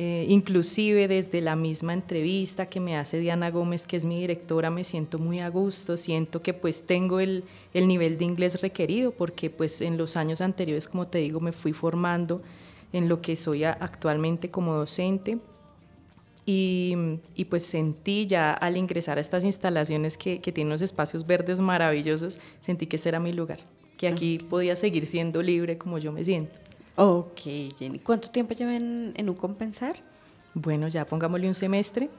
Eh, inclusive desde la misma entrevista que me hace Diana Gómez, que es mi directora, me siento muy a gusto, siento que pues tengo el, el nivel de inglés requerido porque pues en los años anteriores, como te digo, me fui formando en lo que soy actualmente como docente. Y, y, pues sentí ya al ingresar a estas instalaciones que, que tienen unos espacios verdes maravillosos, sentí que ese era mi lugar, que aquí podía seguir siendo libre como yo me siento. Ok, Jenny. ¿Cuánto tiempo lleva en, un compensar? Bueno, ya pongámosle un semestre.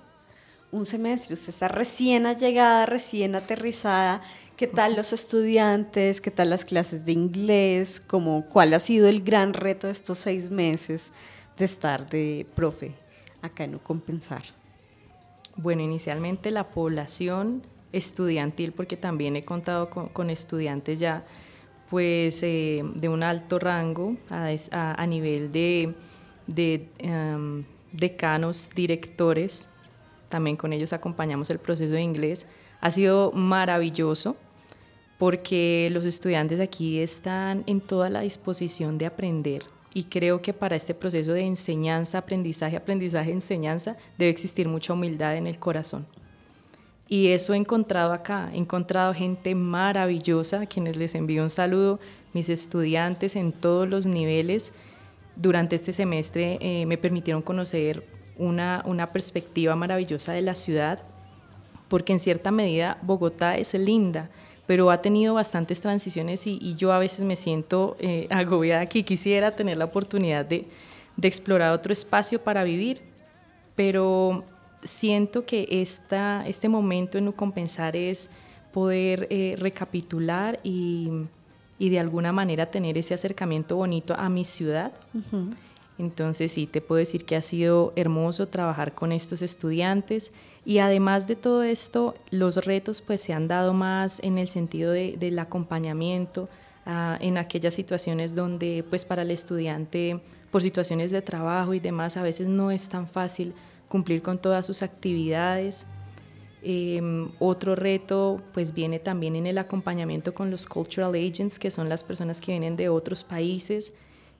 Un semestre. Usted está recién llegada, recién aterrizada. ¿Qué tal los estudiantes? ¿Qué tal las clases de inglés? Como, ¿Cuál ha sido el gran reto de estos seis meses de estar de profe acá en compensar? Bueno, inicialmente la población estudiantil, porque también he contado con, con estudiantes ya, pues eh, de un alto rango a, nivel de, de em, decanos, directores, también con ellos acompañamos el proceso de inglés. Ha sido maravilloso porque los estudiantes aquí están en toda la disposición de aprender y creo que para este proceso de enseñanza, aprendizaje, aprendizaje, enseñanza, debe existir mucha humildad en el corazón. Y eso he encontrado acá, he encontrado gente maravillosa, quienes les envío un saludo, mis estudiantes en todos los niveles. Durante este semestre eh, me permitieron conocer una, una perspectiva maravillosa de la ciudad, porque en cierta medida Bogotá es linda, pero ha tenido bastantes transiciones y, yo a veces me siento eh, agobiada aquí. Quisiera tener la oportunidad de, de explorar otro espacio para vivir, pero siento que esta, este momento en Ucompensar es poder eh, recapitular y, y de alguna manera tener ese acercamiento bonito a mi ciudad. Entonces sí, te puedo decir que ha sido hermoso trabajar con estos estudiantes y además de todo esto, los retos pues se han dado más en el sentido de- del acompañamiento ah, en aquellas situaciones donde pues para el estudiante por situaciones de trabajo y demás a veces no es tan fácil cumplir con todas sus actividades. Em, otro reto pues viene también en el acompañamiento con los cultural agents, que son las personas que vienen de otros países.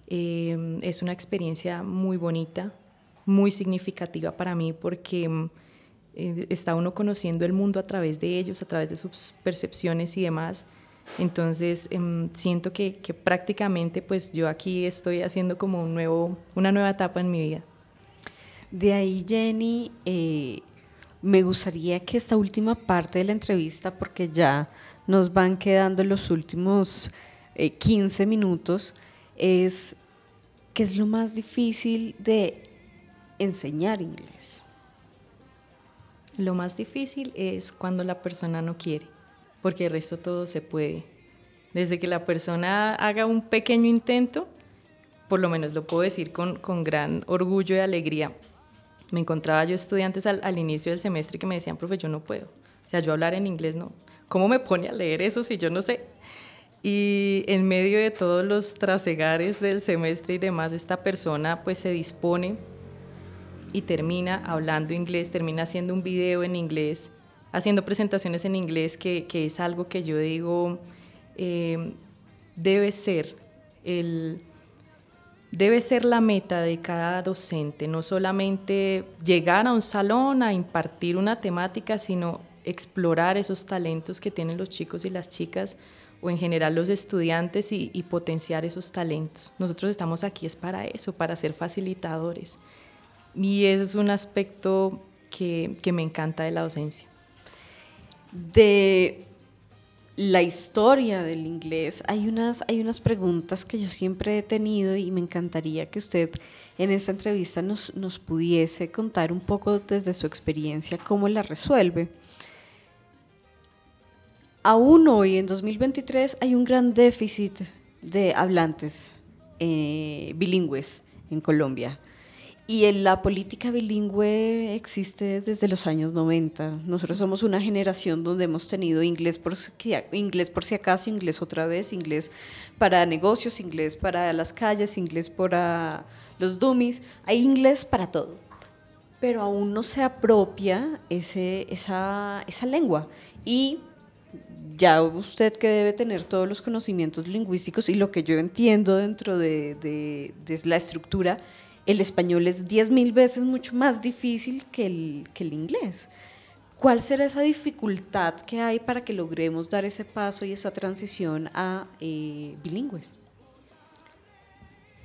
Em, es una experiencia muy bonita, muy significativa para mí porque em, está uno conociendo el mundo a través de ellos, a través de sus percepciones y demás. Entonces siento que, que prácticamente pues yo aquí estoy haciendo como un nuevo, una nueva etapa en mi vida. De ahí, Jenny, eh, me gustaría que esta última parte de la entrevista, porque ya nos van quedando los últimos eh, 15 minutos, es qué es lo más difícil de enseñar inglés. Lo más difícil es cuando la persona no quiere, porque el resto todo se puede. Desde que la persona haga un pequeño intento, por lo menos lo puedo decir con, con gran orgullo y alegría, me encontraba yo estudiantes al, inicio del semestre que me decían, profe, yo no puedo. O sea, yo hablar en inglés no. ¿Cómo me pone a leer eso si yo no sé? Y en medio de todos los trasegares del semestre y demás, esta persona pues se dispone y termina hablando inglés, termina haciendo un video en inglés, haciendo presentaciones en inglés, que, que es algo que yo digo eh, debe ser el debe ser la meta de cada docente, no solamente llegar a un salón a impartir una temática, sino explorar esos talentos que tienen los chicos y las chicas o en general los estudiantes y, potenciar esos talentos. Nosotros estamos aquí es para eso, para ser facilitadores. Y ese es un aspecto que, que me encanta de la docencia. De la historia del inglés, hay unas, hay unas preguntas que yo siempre he tenido y me encantaría que usted en esta entrevista nos, nos pudiese contar un poco desde su experiencia cómo la resuelve. Aún hoy, en 2023, hay un gran déficit de hablantes eh, bilingües en Colombia. Y en la política bilingüe existe desde los años 90. Nosotros somos una generación donde hemos tenido inglés por, inglés por si acaso, inglés otra vez, inglés para negocios, inglés para las calles, inglés para los dummies. Hay inglés para todo. Pero aún no se apropia ese, esa, esa lengua. Y ya usted que debe tener todos los conocimientos lingüísticos y lo que yo entiendo dentro de, de, de la estructura, el español es 10 mil veces mucho más difícil que el, que el inglés. ¿Cuál será esa dificultad que hay para que logremos dar ese paso y esa transición a eh, bilingües?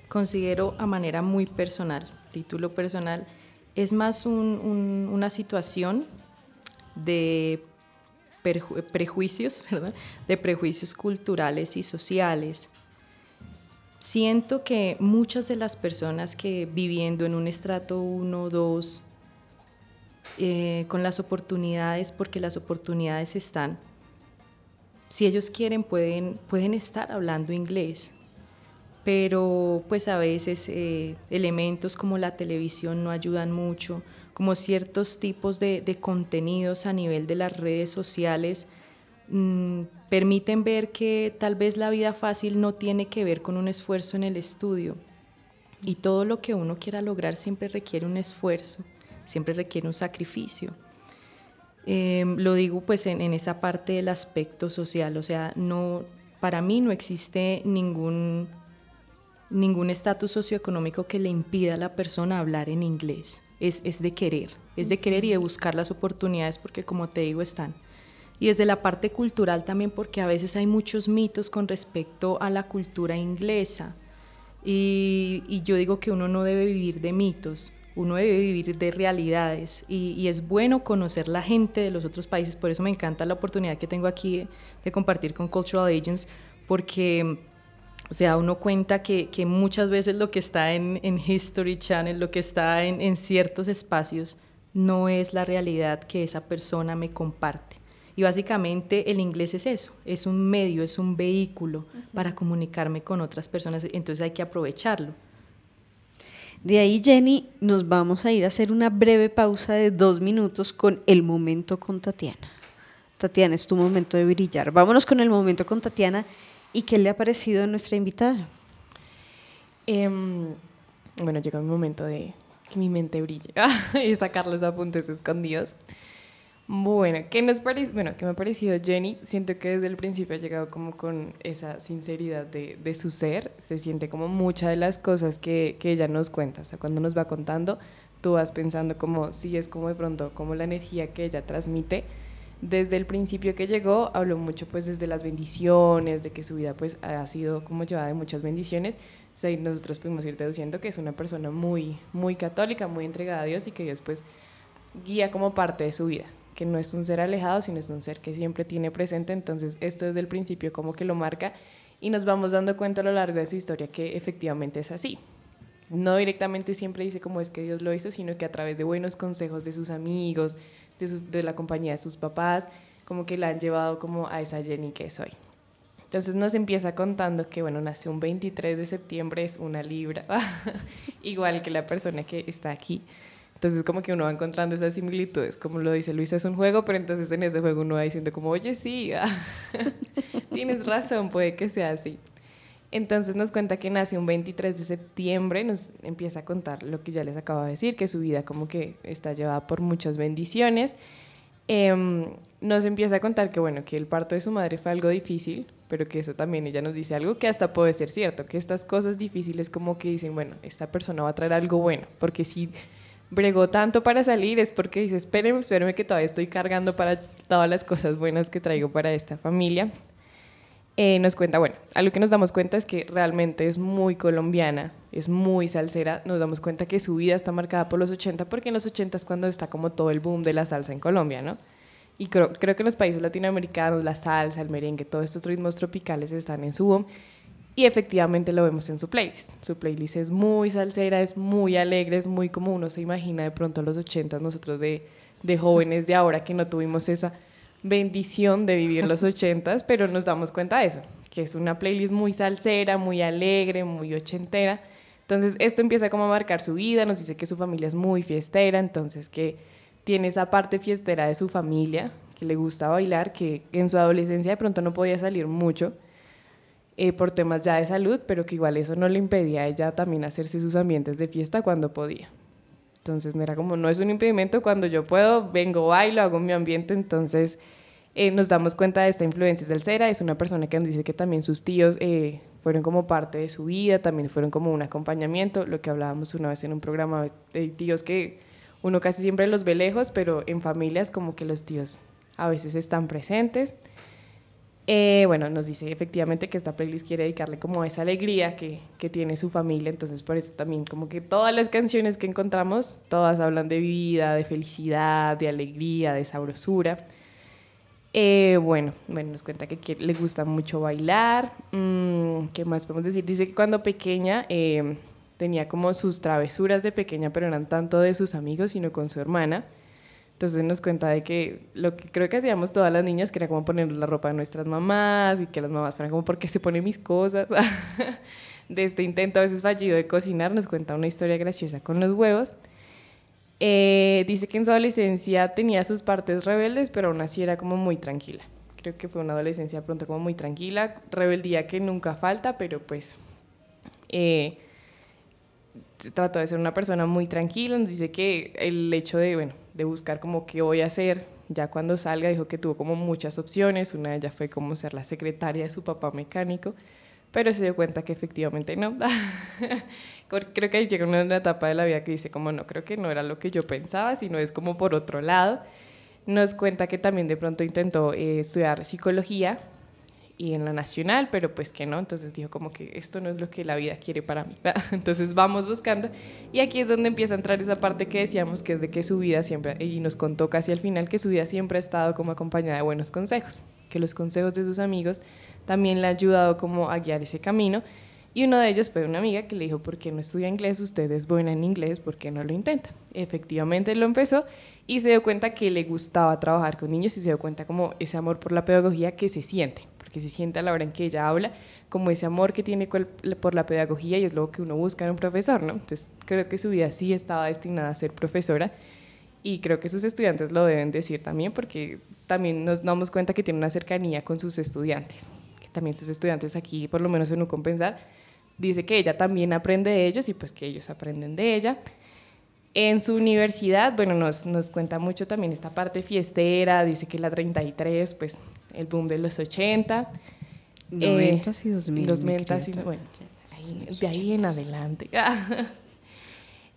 Considero a manera muy personal, título personal, es más un, un, una situación de prejuicios, de prejuicios culturales y sociales siento que muchas de las personas que viviendo en un estrato 1, 2, eh, con las oportunidades, porque las oportunidades están, si ellos quieren pueden, pueden estar hablando inglés, pero pues a veces eh, elementos como la televisión no ayudan mucho, como ciertos tipos de, de contenidos a nivel de las redes sociales mmm, permiten ver que tal vez la vida fácil no tiene que ver con un esfuerzo en el estudio. Y todo lo que uno quiera lograr siempre requiere un esfuerzo, siempre requiere un sacrificio. Eh, lo digo pues en, en, esa parte del aspecto social, o sea, no, para mí no existe ningún ningún estatus socioeconómico que le impida a la persona hablar en inglés. Es, es de querer, es de querer y de buscar las oportunidades porque como te digo están y desde la parte cultural también porque a veces hay muchos mitos con respecto a la cultura inglesa. Y, yo digo que uno no debe vivir de mitos, uno debe vivir de realidades. Y, y, es bueno conocer la gente de los otros países, por eso me encanta la oportunidad que tengo aquí de, de compartir con Cultural Agents, porque se da uno cuenta que, muchas veces lo que está en, en History Channel, lo que está en, en ciertos espacios, no es la realidad que esa persona me comparte. Y básicamente el inglés es eso, es un medio, es un vehículo uh -huh. para comunicarme con otras personas, entonces hay que aprovecharlo. De ahí, Jenny, nos vamos a ir a hacer una breve pausa de dos minutos con el momento con Tatiana. Tatiana, es tu momento de brillar. Vámonos con el momento con Tatiana ¿Y qué le ha parecido nuestra invitada? Em, bueno, llegó mi momento de que mi mente brille y sacar los apuntes escondidos. Bueno, ¿qué, nos parece? bueno, ¿qué me ha parecido Jenny? Siento que desde el principio ha llegado como con esa sinceridad de, de su ser. Se siente como muchas de las cosas que, que ella nos cuenta. O sea, cuando nos va contando, tú vas pensando como, sí, es como de pronto, como la energía que ella transmite. Desde el principio que llegó, habló mucho pues desde las bendiciones, de que su vida pues ha sido como llevada de muchas bendiciones. O sea, y nosotros pudimos ir deduciendo que es una persona muy, muy católica, muy entregada a Dios y que Dios pues guía como parte de su vida que no es un ser alejado, sino es un ser que siempre tiene presente. Entonces, esto desde el principio como que lo marca y nos vamos dando cuenta a lo largo de su historia que efectivamente es así. No directamente siempre dice cómo es que Dios lo hizo, sino que a través de buenos consejos de sus amigos, de, la compañía de sus papás, como que la han llevado como a esa Jenny que soy. Entonces nos empieza contando que, bueno, nació un 23 de septiembre, es una libra, igual que la persona que está aquí. Entonces como que uno va encontrando esas similitudes, como lo dice Luisa, es un juego, pero entonces en ese juego uno va diciendo como, oye, sí, ah, tienes razón, puede que sea así. Entonces nos cuenta que nace un 23 de septiembre, nos empieza a contar lo que ya les acabo de decir, que su vida como que está llevada por muchas bendiciones. Em, nos empieza a contar que bueno, que el parto de su madre fue algo difícil, pero que eso también ella nos dice algo que hasta puede ser cierto, que estas cosas difíciles como que dicen, bueno, esta persona va a traer algo bueno, porque si bregó tanto para salir es porque dice, espérenme, espérenme que todavía estoy cargando para todas las cosas buenas que traigo para esta familia. Eh, nos cuenta, bueno, a lo que nos damos cuenta es que realmente es muy colombiana, es muy salsera. Nos damos cuenta que su vida está marcada por los 80, porque en los 80 es cuando está como todo el boom de la salsa en Colombia, ¿no? Y creo, creo que en los países latinoamericanos la salsa, el merengue, todos estos ritmos tropicales están en su boom. Y efectivamente lo vemos en su playlist. Su playlist es muy salsera, es muy alegre, es muy como uno se imagina de pronto a los 80 nosotros de, de jóvenes de ahora que no tuvimos esa bendición de vivir los 80 pero nos damos cuenta de eso, que es una playlist muy salsera, muy alegre, muy ochentera. Entonces esto empieza como a marcar su vida, nos dice que su familia es muy fiestera, entonces que tiene esa parte fiestera de su familia, que le gusta bailar, que en su adolescencia de pronto no podía salir mucho eh, por temas ya de salud, pero que igual eso no le impedía a ella también hacerse sus ambientes de fiesta cuando podía. Entonces no era como, no es un impedimento, cuando yo puedo, vengo, bailo, hago mi ambiente, entonces eh, nos damos cuenta de esta influencia del Cera, es una persona que nos dice que también sus tíos eh, fueron como parte de su vida, también fueron como un acompañamiento, lo que hablábamos una vez en un programa de tíos que uno casi siempre los ve lejos, pero en familias como que los tíos a veces están presentes. Eh, bueno, nos dice efectivamente que esta playlist quiere dedicarle como esa alegría que, que tiene su familia, entonces por eso también como que todas las canciones que encontramos, todas hablan de vida, de felicidad, de alegría, de sabrosura. Eh, bueno, bueno, nos cuenta que le gusta mucho bailar. Mm, ¿Qué más podemos decir? Dice que cuando pequeña eh, tenía como sus travesuras de pequeña, pero eran tanto de sus amigos, sino con su hermana. Entonces nos cuenta de que lo que creo que hacíamos todas las niñas, que era como poner la ropa de nuestras mamás y que las mamás fueran como, ¿por qué se pone mis cosas? de este intento a veces fallido de cocinar, nos cuenta una historia graciosa con los huevos. Eh, dice que en su adolescencia tenía sus partes rebeldes, pero aún así era como muy tranquila. Creo que fue una adolescencia pronto como muy tranquila, rebeldía que nunca falta, pero pues eh, trató de ser una persona muy tranquila. Nos dice que el hecho de, bueno, de buscar como qué voy a hacer, ya cuando salga dijo que tuvo como muchas opciones. Una de ellas fue como ser la secretaria de su papá mecánico, pero se dio cuenta que efectivamente no. creo que llega una etapa de la vida que dice como no, creo que no era lo que yo pensaba, sino es como por otro lado. Nos cuenta que también de pronto intentó eh, estudiar psicología y en la nacional, pero pues que no, entonces dijo como que esto no es lo que la vida quiere para mí. Entonces vamos buscando y aquí es donde empieza a entrar esa parte que decíamos que es de que su vida siempre, y nos contó casi al final que su vida siempre ha estado como acompañada de buenos consejos, que los consejos de sus amigos también le ha ayudado como a guiar ese camino y uno de ellos fue una amiga que le dijo, ¿por qué no estudia inglés? Usted es buena en inglés, ¿por qué no lo intenta? Efectivamente lo empezó y se dio cuenta que le gustaba trabajar con niños y se dio cuenta como ese amor por la pedagogía que se siente, porque se siente a la hora en que ella habla, como ese amor que tiene por la pedagogía y es lo que uno busca en un profesor, ¿no? Entonces creo que su vida sí estaba destinada a ser profesora y creo que sus estudiantes lo deben decir también porque también nos damos cuenta que tiene una cercanía con sus estudiantes también sus estudiantes aquí, por lo menos en un compensar, dice que ella también aprende de ellos y pues que ellos aprenden de ella. En su universidad, bueno, nos, nos cuenta mucho también esta parte fiestera, dice que la 33, pues el boom de los 80. eh, 90s y 2000, Los mi 90s y, querida. bueno, ahí- de ahí en adelante.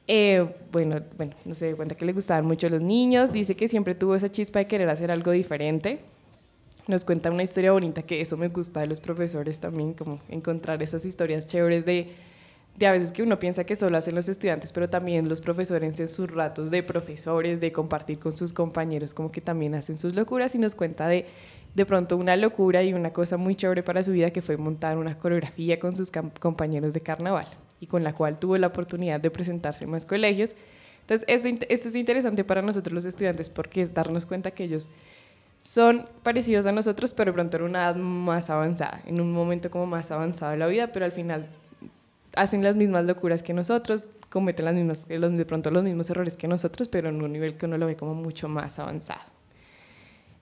Eh, bueno, bueno, no se dio cuenta que le gustaban mucho los niños, dice que siempre tuvo esa chispa de querer hacer algo diferente. Nos cuenta una historia bonita que eso me gusta de los profesores también, como encontrar esas historias chéveres de, de a veces que uno piensa que solo hacen los estudiantes, pero también los profesores en sus ratos de profesores, de compartir con sus compañeros, como que también hacen sus locuras y nos cuenta de de pronto una locura y una cosa muy chévere para su vida que fue montar una coreografía con sus compañeros de carnaval y con la cual tuvo la oportunidad de presentarse en más colegios. Entonces, esto, esto es interesante para nosotros los estudiantes porque es darnos cuenta que ellos son parecidos a nosotros, pero de pronto en una edad más avanzada, en un momento como más avanzado de la vida, pero al final hacen las mismas locuras que nosotros, cometen las mismas, los- de pronto los mismos errores que nosotros, pero en un nivel que uno lo ve como mucho más avanzado.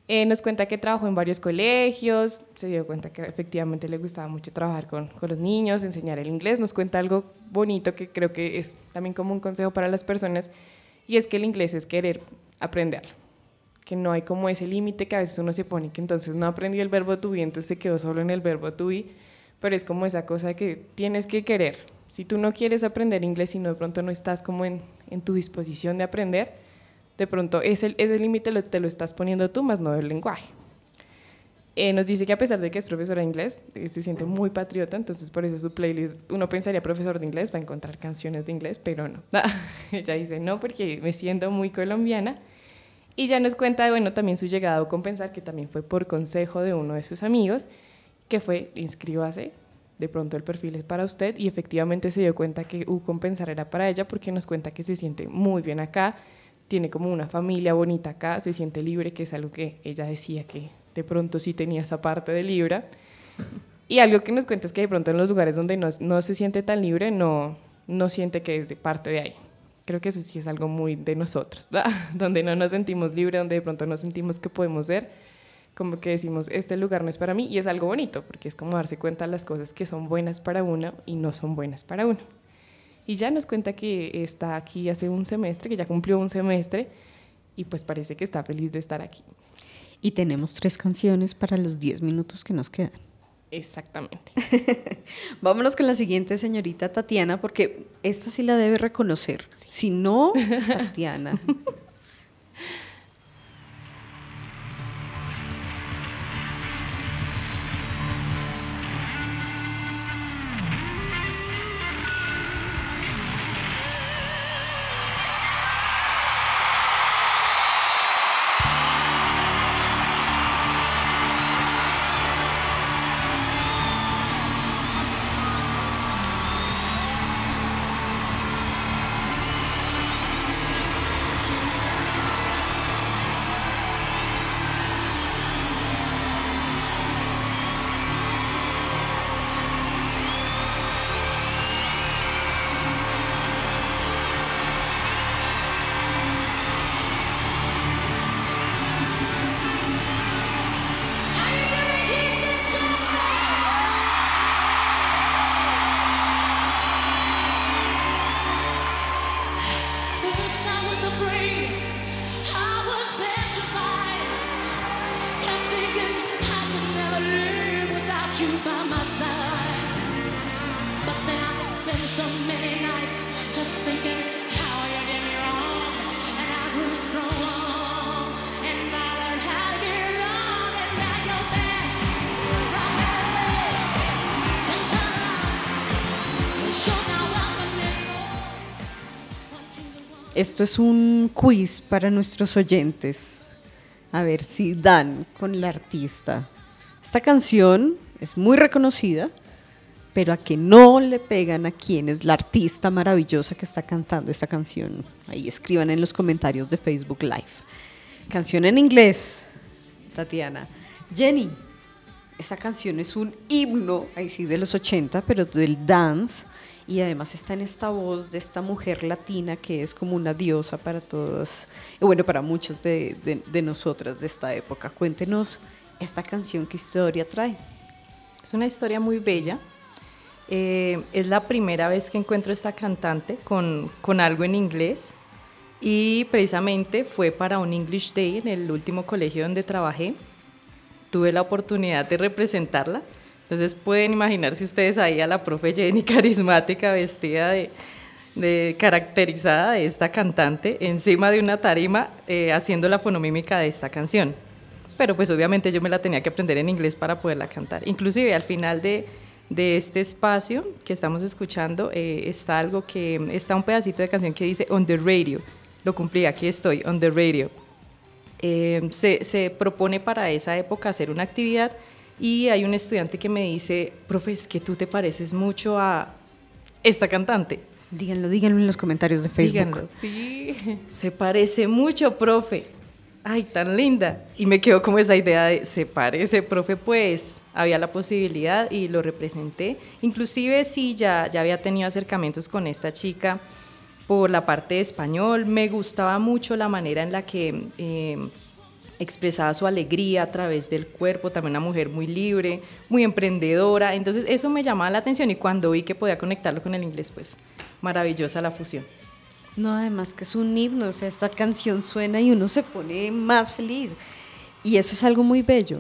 Eh, nos cuenta que trabajó en varios colegios, se dio cuenta que efectivamente le gustaba mucho trabajar con, con los niños, enseñar el inglés. Nos cuenta algo bonito que creo que es también como un consejo para las personas, y es que el inglés es querer aprenderlo. Que no hay como ese límite que a veces uno se pone, que entonces no aprendió el verbo to be, entonces se quedó solo en el verbo to be, pero es como esa cosa que tienes que querer. Si tú no quieres aprender inglés y no de pronto no estás como en, tu disposición de aprender, de pronto ese, ese límite lo- te lo estás poniendo tú, más no el lenguaje. Eh, nos dice que a pesar de que es profesora de inglés, eh, se siente muy patriota, entonces por eso su playlist, uno pensaría profesor de inglés, va a encontrar canciones de inglés, pero no. Ella dice no, porque me siento muy colombiana. Y ya nos cuenta, bueno, también su llegada a compensar, que también fue por consejo de uno de sus amigos, que fue inscríbase, de pronto el perfil es para usted, y efectivamente se dio cuenta que U compensar era para ella, porque nos cuenta que se siente muy bien acá, tiene como una familia bonita acá, se siente libre, que es algo que ella decía que de pronto sí tenía esa parte de Libra. Y algo que nos cuenta es que de pronto en los lugares donde no, se siente tan libre, no, siente que es de parte de ahí. Creo que eso sí es algo muy de nosotros, donde no nos sentimos libres, donde de pronto no sentimos que podemos ser, como que decimos, este lugar no es para mí, y es algo bonito, porque es como darse cuenta de las cosas que son buenas para uno y no son buenas para uno. Y ya nos cuenta que está aquí hace un semestre, que ya cumplió un semestre, y pues parece que está feliz de estar aquí. Y tenemos tres canciones para los 10 minutos que nos quedan. Exactamente. Vámonos con la siguiente señorita Tatiana, porque esta sí la debe reconocer. Si no, Tatiana. Esto es un quiz para nuestros oyentes. A ver si dan con la artista. Esta canción es muy reconocida, pero a que no le pegan a quién es la artista maravillosa que está cantando esta canción. Ahí escriban en los comentarios de Facebook Live. Canción en inglés, Tatiana. Jenny, esta canción es un himno, ahí sí, de los 80, pero del dance. Y además está en esta voz de esta mujer latina que es como una diosa para todas, y bueno, para muchas de, de- de nosotras de esta época. Cuéntenos esta canción, qué historia trae. Es una historia muy bella. Eh, es la primera vez que encuentro esta cantante con, con algo en inglés y precisamente fue para un English Day en el último colegio donde trabajé. Tuve la oportunidad de representarla. Entonces pueden imaginarse ustedes ahí a la profe Jenny carismática vestida de, de caracterizada de esta cantante encima de una tarima eh, haciendo la fonomímica de esta canción. Pero pues obviamente yo me la tenía que aprender en inglés para poderla cantar. Inclusive al final de, de este espacio que estamos escuchando eh, está algo que está un pedacito de canción que dice on the radio. Lo cumplí, aquí estoy, on the radio. Eh, se, se propone para esa época hacer una actividad y hay un estudiante que me dice, profe, es que tú te pareces mucho a esta cantante. Díganlo, díganlo en los comentarios de Facebook. Díganlo. Sí. Se parece mucho, profe. Ay, tan linda. Y me quedó como esa idea de, se parece, profe, pues había la posibilidad y lo representé. Inclusive sí, ya, ya había tenido acercamientos con esta chica por la parte de español. Me gustaba mucho la manera en la que eh, expresaba su alegría a través del cuerpo, también una mujer muy libre, muy emprendedora. Entonces eso me llamaba la atención y cuando vi que podía conectarlo con el inglés, pues maravillosa la fusión. No, además que es un himno, o sea, esta canción suena y uno se pone más feliz. Y eso es algo muy bello.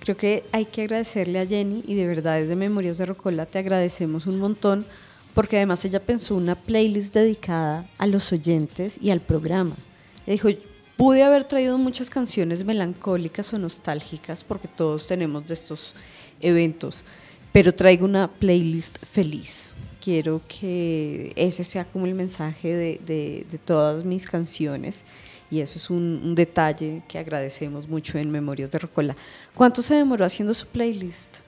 Creo que hay que agradecerle a Jenny y de verdad desde Memorias de Rocola te agradecemos un montón porque además ella pensó una playlist dedicada a los oyentes y al programa. Ella dijo, pude haber traído muchas canciones melancólicas o nostálgicas porque todos tenemos de estos eventos, pero traigo una playlist feliz quiero que ese sea como el mensaje de, de, de todas mis canciones y eso es un, un, detalle que agradecemos mucho en Memorias de Rocola. ¿Cuánto se demoró haciendo su playlist?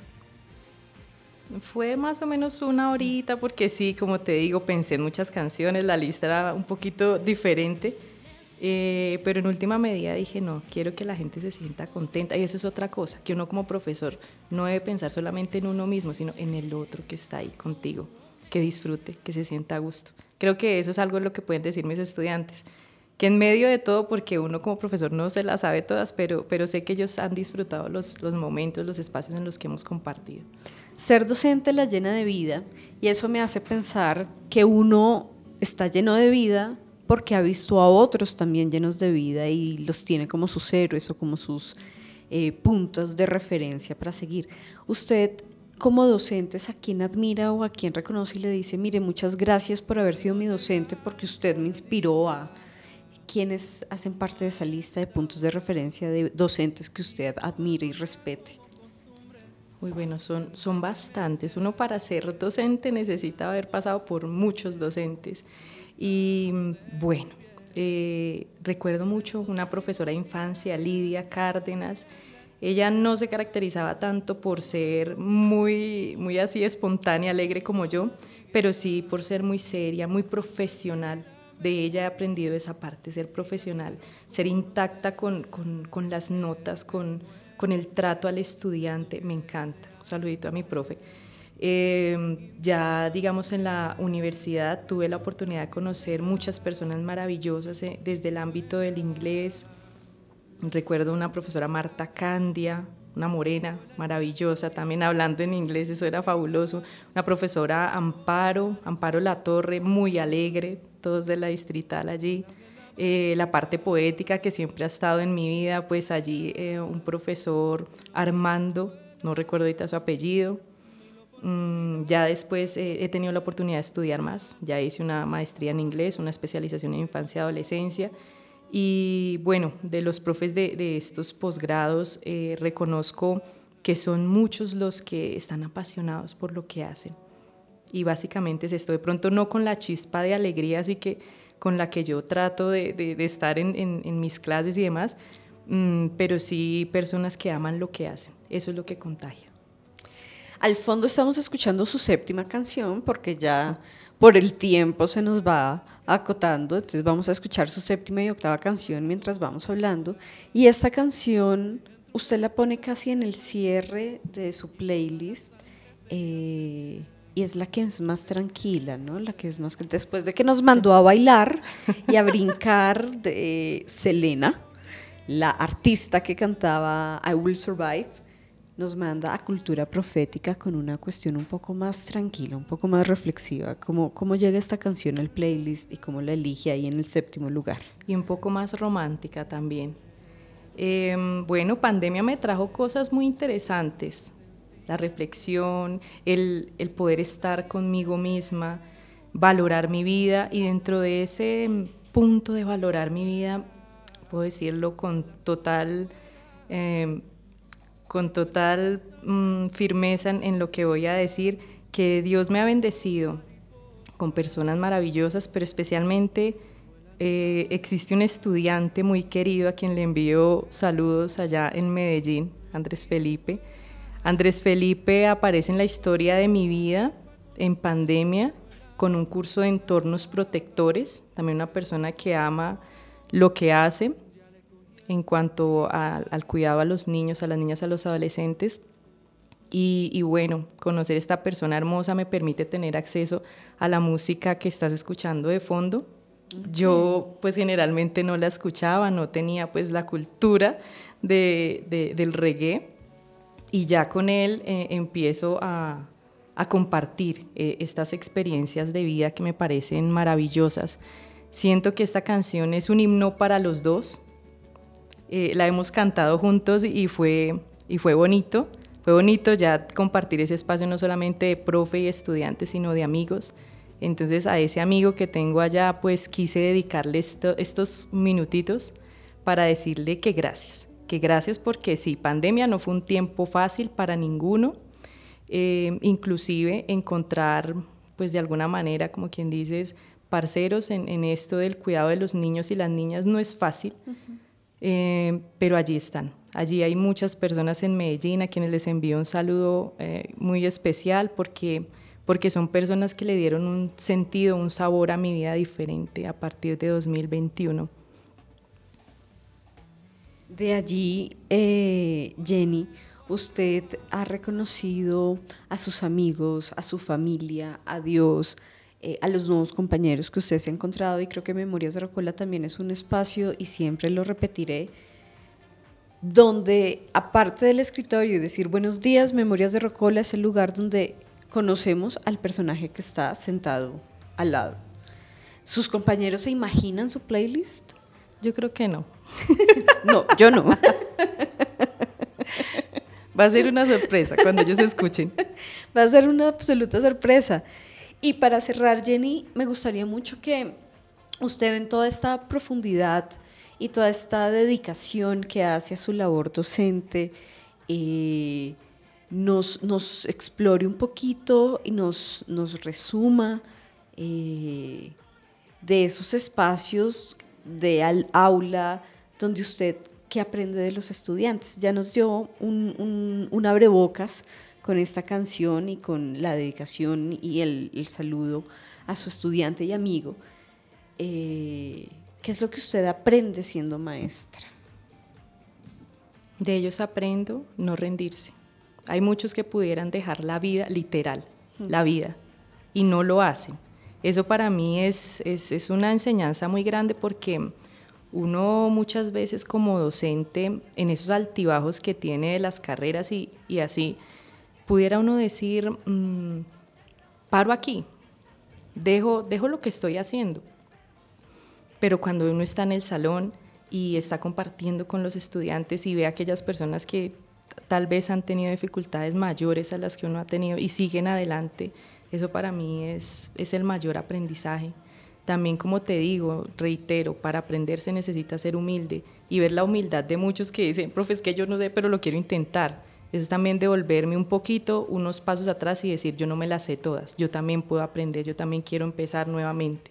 Fue más o menos una horita porque sí, como te digo, pensé en muchas canciones, la lista era un poquito diferente, eh, pero en última medida dije, no, quiero que la gente se sienta contenta y eso es otra cosa, que uno como profesor no debe pensar solamente en uno mismo, sino en el otro que está ahí contigo que disfrute, que se sienta a gusto. Creo que eso es algo lo que pueden decir mis estudiantes, que en medio de todo, porque uno como profesor no se las sabe todas, pero, pero sé que ellos han disfrutado los, los momentos, los espacios en los que hemos compartido. Ser docente la llena de vida y eso me hace pensar que uno está lleno de vida porque ha visto a otros también llenos de vida y los tiene como sus héroes o como sus eh, puntos de referencia para seguir. Usted como docentes a quien admira o a quien reconoce y le dice, mire, muchas gracias por haber sido mi docente porque usted me inspiró a quienes hacen parte de esa lista de puntos de referencia de docentes que usted admire y respete? Muy bueno, son, son bastantes. Uno para ser docente necesita haber pasado por muchos docentes. Y bueno, eh, recuerdo mucho una profesora de infancia, Lidia Cárdenas, ella no se caracterizaba tanto por ser muy, muy así espontánea, alegre como yo, pero sí por ser muy seria, muy profesional. De ella he aprendido esa parte, ser profesional, ser intacta con, con, con las notas, con, con, el trato al estudiante. Me encanta. Un saludito a mi profe. Eh, ya, digamos, en la universidad tuve la oportunidad de conocer muchas personas maravillosas eh, desde el ámbito del inglés, Recuerdo una profesora Marta Candia, una morena maravillosa, también hablando en inglés, eso era fabuloso. Una profesora Amparo, Amparo La Torre, muy alegre, todos de la distrital allí. Eh, la parte poética que siempre ha estado en mi vida, pues allí eh, un profesor Armando, no recuerdo ahorita su apellido. Mm, ya después eh, he tenido la oportunidad de estudiar más, ya hice una maestría en inglés, una especialización en infancia y adolescencia y bueno, de los profes de, de estos posgrados eh, reconozco que son muchos los que están apasionados por lo que hacen. Y básicamente es esto, de pronto no con la chispa de alegría, así que con la que yo trato de, de, estar en, en, mis clases y demás, mmm, pero sí personas que aman lo que hacen. Eso es lo que contagia. Al fondo estamos escuchando su séptima canción porque ya por el tiempo se nos va acotando, entonces vamos a escuchar su séptima y octava canción mientras vamos hablando. Y esta canción usted la pone casi en el cierre de su playlist eh, y es la que es más tranquila, ¿no? La que es más después de que nos mandó a bailar y a brincar de Selena, la artista que cantaba I Will Survive nos manda a Cultura Profética con una cuestión un poco más tranquila, un poco más reflexiva. ¿Cómo, cómo llega esta canción al playlist y cómo la elige ahí en el séptimo lugar? y un poco más romántica también. Em, bueno, pandemia me trajo cosas muy interesantes. La reflexión, el, el poder estar conmigo misma, valorar mi vida y dentro de ese punto de valorar mi vida, puedo decirlo con total, em, con total mm, firmeza en, lo que voy a decir, que Dios me ha bendecido con personas maravillosas, pero especialmente eh, existe un estudiante muy querido a quien le envío saludos allá en Medellín, Andrés Felipe. Andrés Felipe aparece en la historia de mi vida en pandemia con un curso de entornos protectores, también una persona que ama lo que hace en cuanto a- al cuidado a los niños, a las niñas, a los adolescentes. Y, y bueno, conocer esta persona hermosa me permite tener acceso a la música que estás escuchando de fondo. Yo pues generalmente no la escuchaba, no tenía pues la cultura de, de- del reggae y ya con él eh, empiezo a, a compartir eh, estas experiencias de vida que me parecen maravillosas. Siento que esta canción es un himno para los dos. Eh, la hemos cantado juntos y fue, y fue bonito. Fue bonito ya compartir ese espacio no solamente de profe y estudiante, sino de amigos. Entonces a ese amigo que tengo allá, pues quise dedicarle esto- estos minutitos para decirle que gracias, que gracias porque sí, pandemia no fue un tiempo fácil para ninguno, eh, inclusive encontrar, pues de alguna manera, como quien dices, parceros en esto del cuidado de los niños y las niñas no es fácil, eh, pero allí están. Allí hay muchas personas en Medellín a quienes les envío un saludo eh, muy especial porque, porque son personas que le dieron un sentido, un sabor a mi vida diferente a partir de 2021. De allí, eh, Jenny, usted ha reconocido a sus amigos, a su familia, a Dios, eh, a los nuevos compañeros que usted se ha encontrado y creo que Memorias de Rocola también es un espacio y siempre lo repetiré donde aparte del escritorio y decir buenos días, Memorias de Rocola es el lugar donde conocemos al personaje que está sentado al lado. ¿Sus compañeros se imaginan su playlist? Yo creo que no. No, yo no. Va a ser una sorpresa cuando ellos escuchen. Va a ser una absoluta sorpresa. Y para cerrar, Jenny, me gustaría mucho que usted en toda esta profundidad y toda esta dedicación que hace a su labor docente, eh, nos, explore un poquito y nos, resuma eh, de esos espacios de al aula donde usted que aprende de los estudiantes. Ya nos dio un abrebocas con esta canción y con la dedicación y el, el saludo a su estudiante y amigo. Eh, ¿Qué es lo que usted aprende siendo maestra? De ellos aprendo no rendirse. Hay muchos que pudieran dejar la vida, literal, la vida, y no lo hacen. Eso para mí es, es, es una enseñanza muy grande porque uno muchas veces como docente, en esos altibajos que tiene de las carreras y, y así, pudiera uno decir, mm, paro aquí, dejo, dejo lo que estoy haciendo. Pero cuando uno está en el salón y está compartiendo con los estudiantes y ve a aquellas personas que tal vez han tenido dificultades mayores a las que uno ha tenido y siguen adelante, eso para mí es, es el mayor aprendizaje. También, como te digo, reitero, para aprender se necesita ser humilde y ver la humildad de muchos que dicen, profe, es que yo no sé, pero lo quiero intentar. Eso es también devolverme un poquito, unos pasos atrás y decir, yo no me las sé todas, yo también puedo aprender, yo también quiero empezar nuevamente.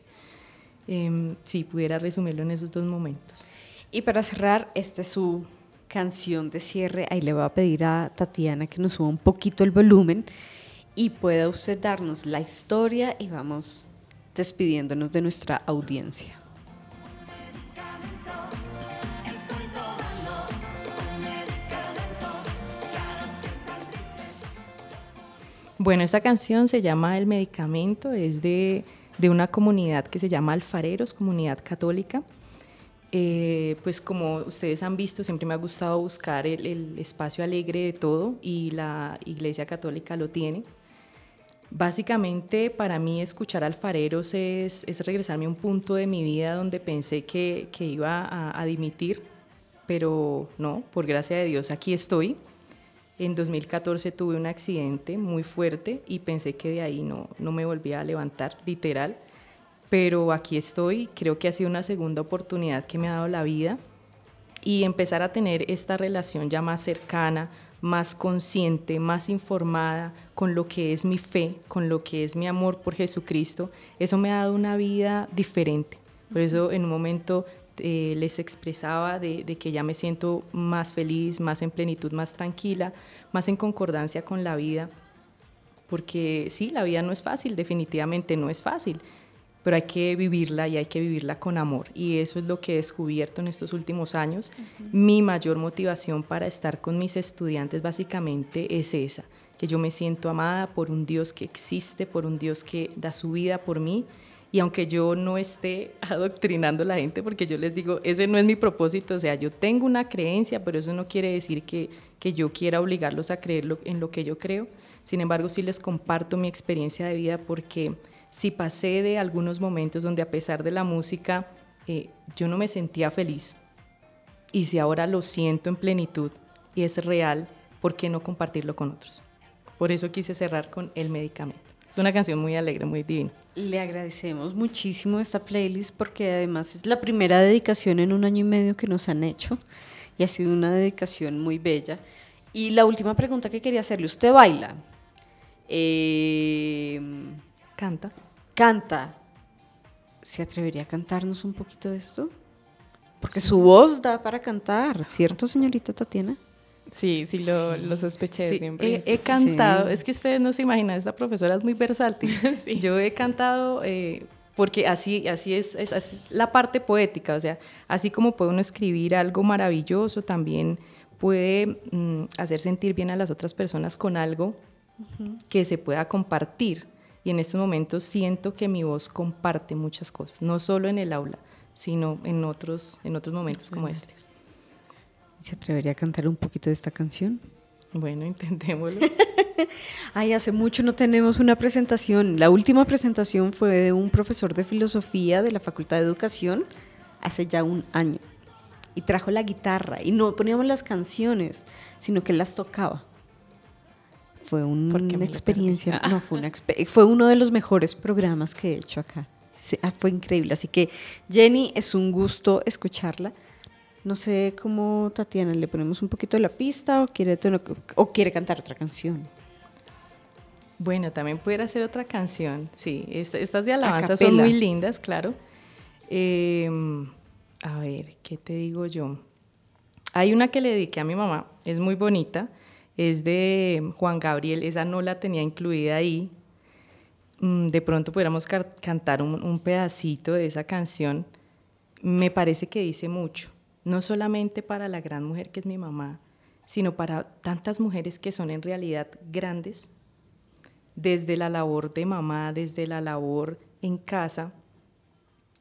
Eh, si pudiera resumirlo en esos dos momentos. Y para cerrar, esta es su canción de cierre. Ahí le voy a pedir a Tatiana que nos suba un poquito el volumen y pueda usted darnos la historia y vamos despidiéndonos de nuestra audiencia. Bueno, esa canción se llama El Medicamento, es de, de una comunidad que se llama Alfareros, comunidad católica. Eh, pues como ustedes han visto, siempre me ha gustado buscar el, espacio alegre de todo y la Iglesia Católica lo tiene. Básicamente para mí escuchar alfareros es, es regresarme a un punto de mi vida donde pensé que, que iba a dimitir, pero no, por gracia de Dios aquí estoy. En 2014 tuve un accidente muy fuerte y pensé que de ahí no, no me volvía a levantar, literal. Pero aquí estoy, creo que ha sido una segunda oportunidad que me ha dado la vida y empezar a tener esta relación ya más cercana, más consciente, más informada con lo que es mi fe, con lo que es mi amor por Jesucristo, eso me ha dado una vida diferente. Por eso en un momento eh, les expresaba de, de, que ya me siento más feliz, más en plenitud, más tranquila, más en concordancia con la vida, porque sí, la vida no es fácil, definitivamente no es fácil, pero hay que vivirla y hay que vivirla con amor. Y eso es lo que he descubierto en estos últimos años. Uh -huh. Mi mayor motivación para estar con mis estudiantes básicamente es esa, que yo me siento amada por un Dios que existe, por un Dios que da su vida por mí. Y aunque yo no esté adoctrinando a la gente, porque yo les digo, ese no es mi propósito, o sea, yo tengo una creencia, pero eso no quiere decir que, que yo quiera obligarlos a creer en lo que yo creo. Sin embargo, sí les comparto mi experiencia de vida porque si pasé de algunos momentos donde a pesar de la música eh, yo no me sentía feliz y si ahora lo siento en plenitud y es real, ¿por qué no compartirlo con otros? Por eso quise cerrar con El Medicamento. Es una canción muy alegre, muy divina. Le agradecemos muchísimo esta playlist porque además es la primera dedicación en un año y medio que nos han hecho y ha sido una dedicación muy bella. Y la última pregunta que quería hacerle, ¿usted baila? Eh, canta. Canta. ¿Se atrevería a cantarnos un poquito de esto? Porque sí. su voz da para cantar, ¿cierto, señorita Tatiana? Sí, sí, lo, sí. lo sospeché sí, siempre. He, he cantado, sí. es que ustedes no se imaginan, esta profesora es muy versátil. Yo he cantado eh, porque así, así es, es, es, la parte poética, o sea, así como puede uno escribir algo maravilloso, también puede mm, hacer sentir bien a las otras personas con algo uh -huh. que se pueda compartir. Y en estos momentos siento que mi voz comparte muchas cosas, no solo en el aula, sino en otros, en otros momentos como este. ¿Se atrevería a cantar un poquito de esta canción? Bueno, intentémoslo. Ay, hace mucho no tenemos una presentación. La última presentación fue de un profesor de filosofía de la Facultad de Educación hace ya un año. Y trajo la guitarra y no poníamos las canciones, sino que las tocaba. Fue un, una experiencia, no, fue, una, fue uno de los mejores programas que he hecho acá. Ah, fue increíble. Así que, Jenny, es un gusto escucharla. No sé cómo, Tatiana, le ponemos un poquito de la pista o quiere, o quiere cantar otra canción. Bueno, también pudiera hacer otra canción, sí. Estas de alabanza son muy lindas, claro. Eh, a ver, ¿qué te digo yo? Hay una que le dediqué a mi mamá, es muy bonita, es de Juan Gabriel, esa no la tenía incluida ahí. Mm, de pronto pudiéramos cantar un, un pedacito de esa canción. Me parece que dice mucho no solamente para la gran mujer que es mi mamá, sino para tantas mujeres que son en realidad grandes, desde la labor de mamá, desde la labor en casa,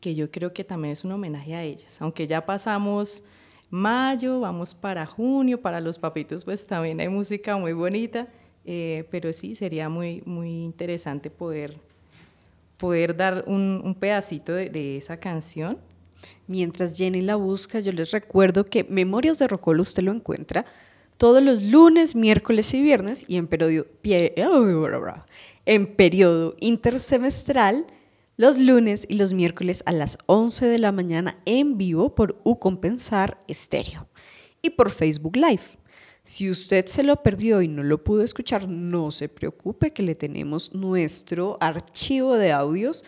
que yo creo que también es un homenaje a ellas. Aunque ya pasamos mayo, vamos para junio, para los papitos pues también hay música muy bonita, eh, pero sí, sería muy, muy interesante poder, poder dar un, pedacito de esa canción Mientras Jenny la busca, yo les recuerdo que Memorias de Rocolo usted lo encuentra todos los lunes, miércoles y viernes y en periodo, en periodo intersemestral los lunes y los miércoles a las 11 de la mañana en vivo por U Compensar Estéreo y por Facebook Live. Si usted se lo perdió y no lo pudo escuchar, no se preocupe que le tenemos nuestro archivo de audios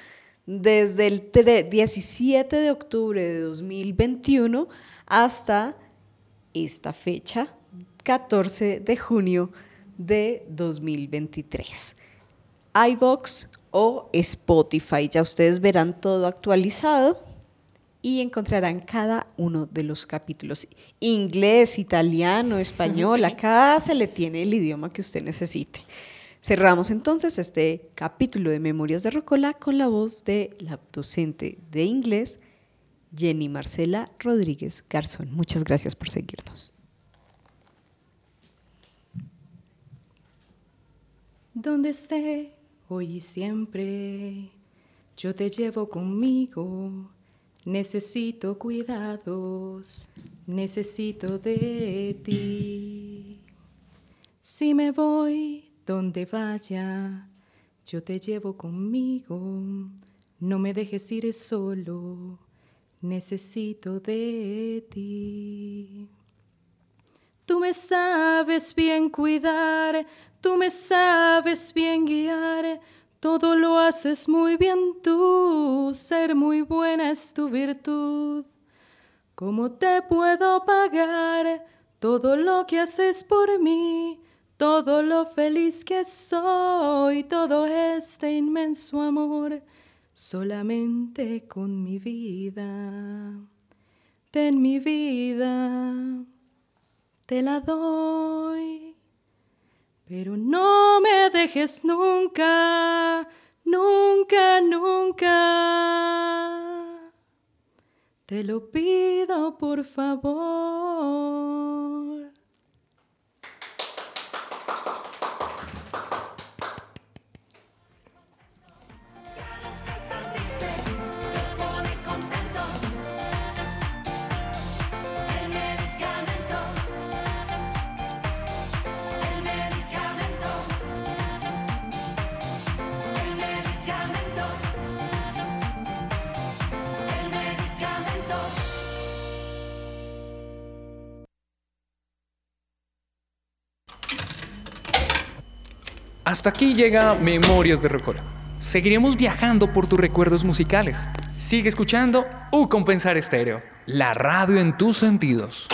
desde el 17 de octubre de 2021 hasta esta fecha, 14 de junio de 2023. iVox o Spotify, ya ustedes verán todo actualizado y encontrarán cada uno de los capítulos. Inglés, italiano, español, acá se le tiene el idioma que usted necesite. Cerramos entonces este capítulo de Memorias de Rocola con la voz de la docente de inglés, Jenny Marcela Rodríguez Garzón. Muchas gracias por seguirnos. Donde esté hoy y siempre, yo te llevo conmigo. Necesito cuidados, necesito de ti. Si me voy donde vaya, yo te llevo conmigo. No me dejes ir solo, necesito de ti. Tú me sabes bien cuidar, tú me sabes bien guiar, todo lo haces muy bien tú, ser muy buena es tu virtud. ¿Cómo te puedo pagar todo lo que haces por mí? Todo lo feliz que soy, todo este inmenso amor, solamente con mi vida, ten mi vida te la doy. Pero no me dejes nunca, nunca, nunca. Te lo pido por favor. Hasta aquí llega Memorias de Rocola. Seguiremos viajando por tus recuerdos musicales. Sigue escuchando U Compensar Estéreo, la radio en tus sentidos.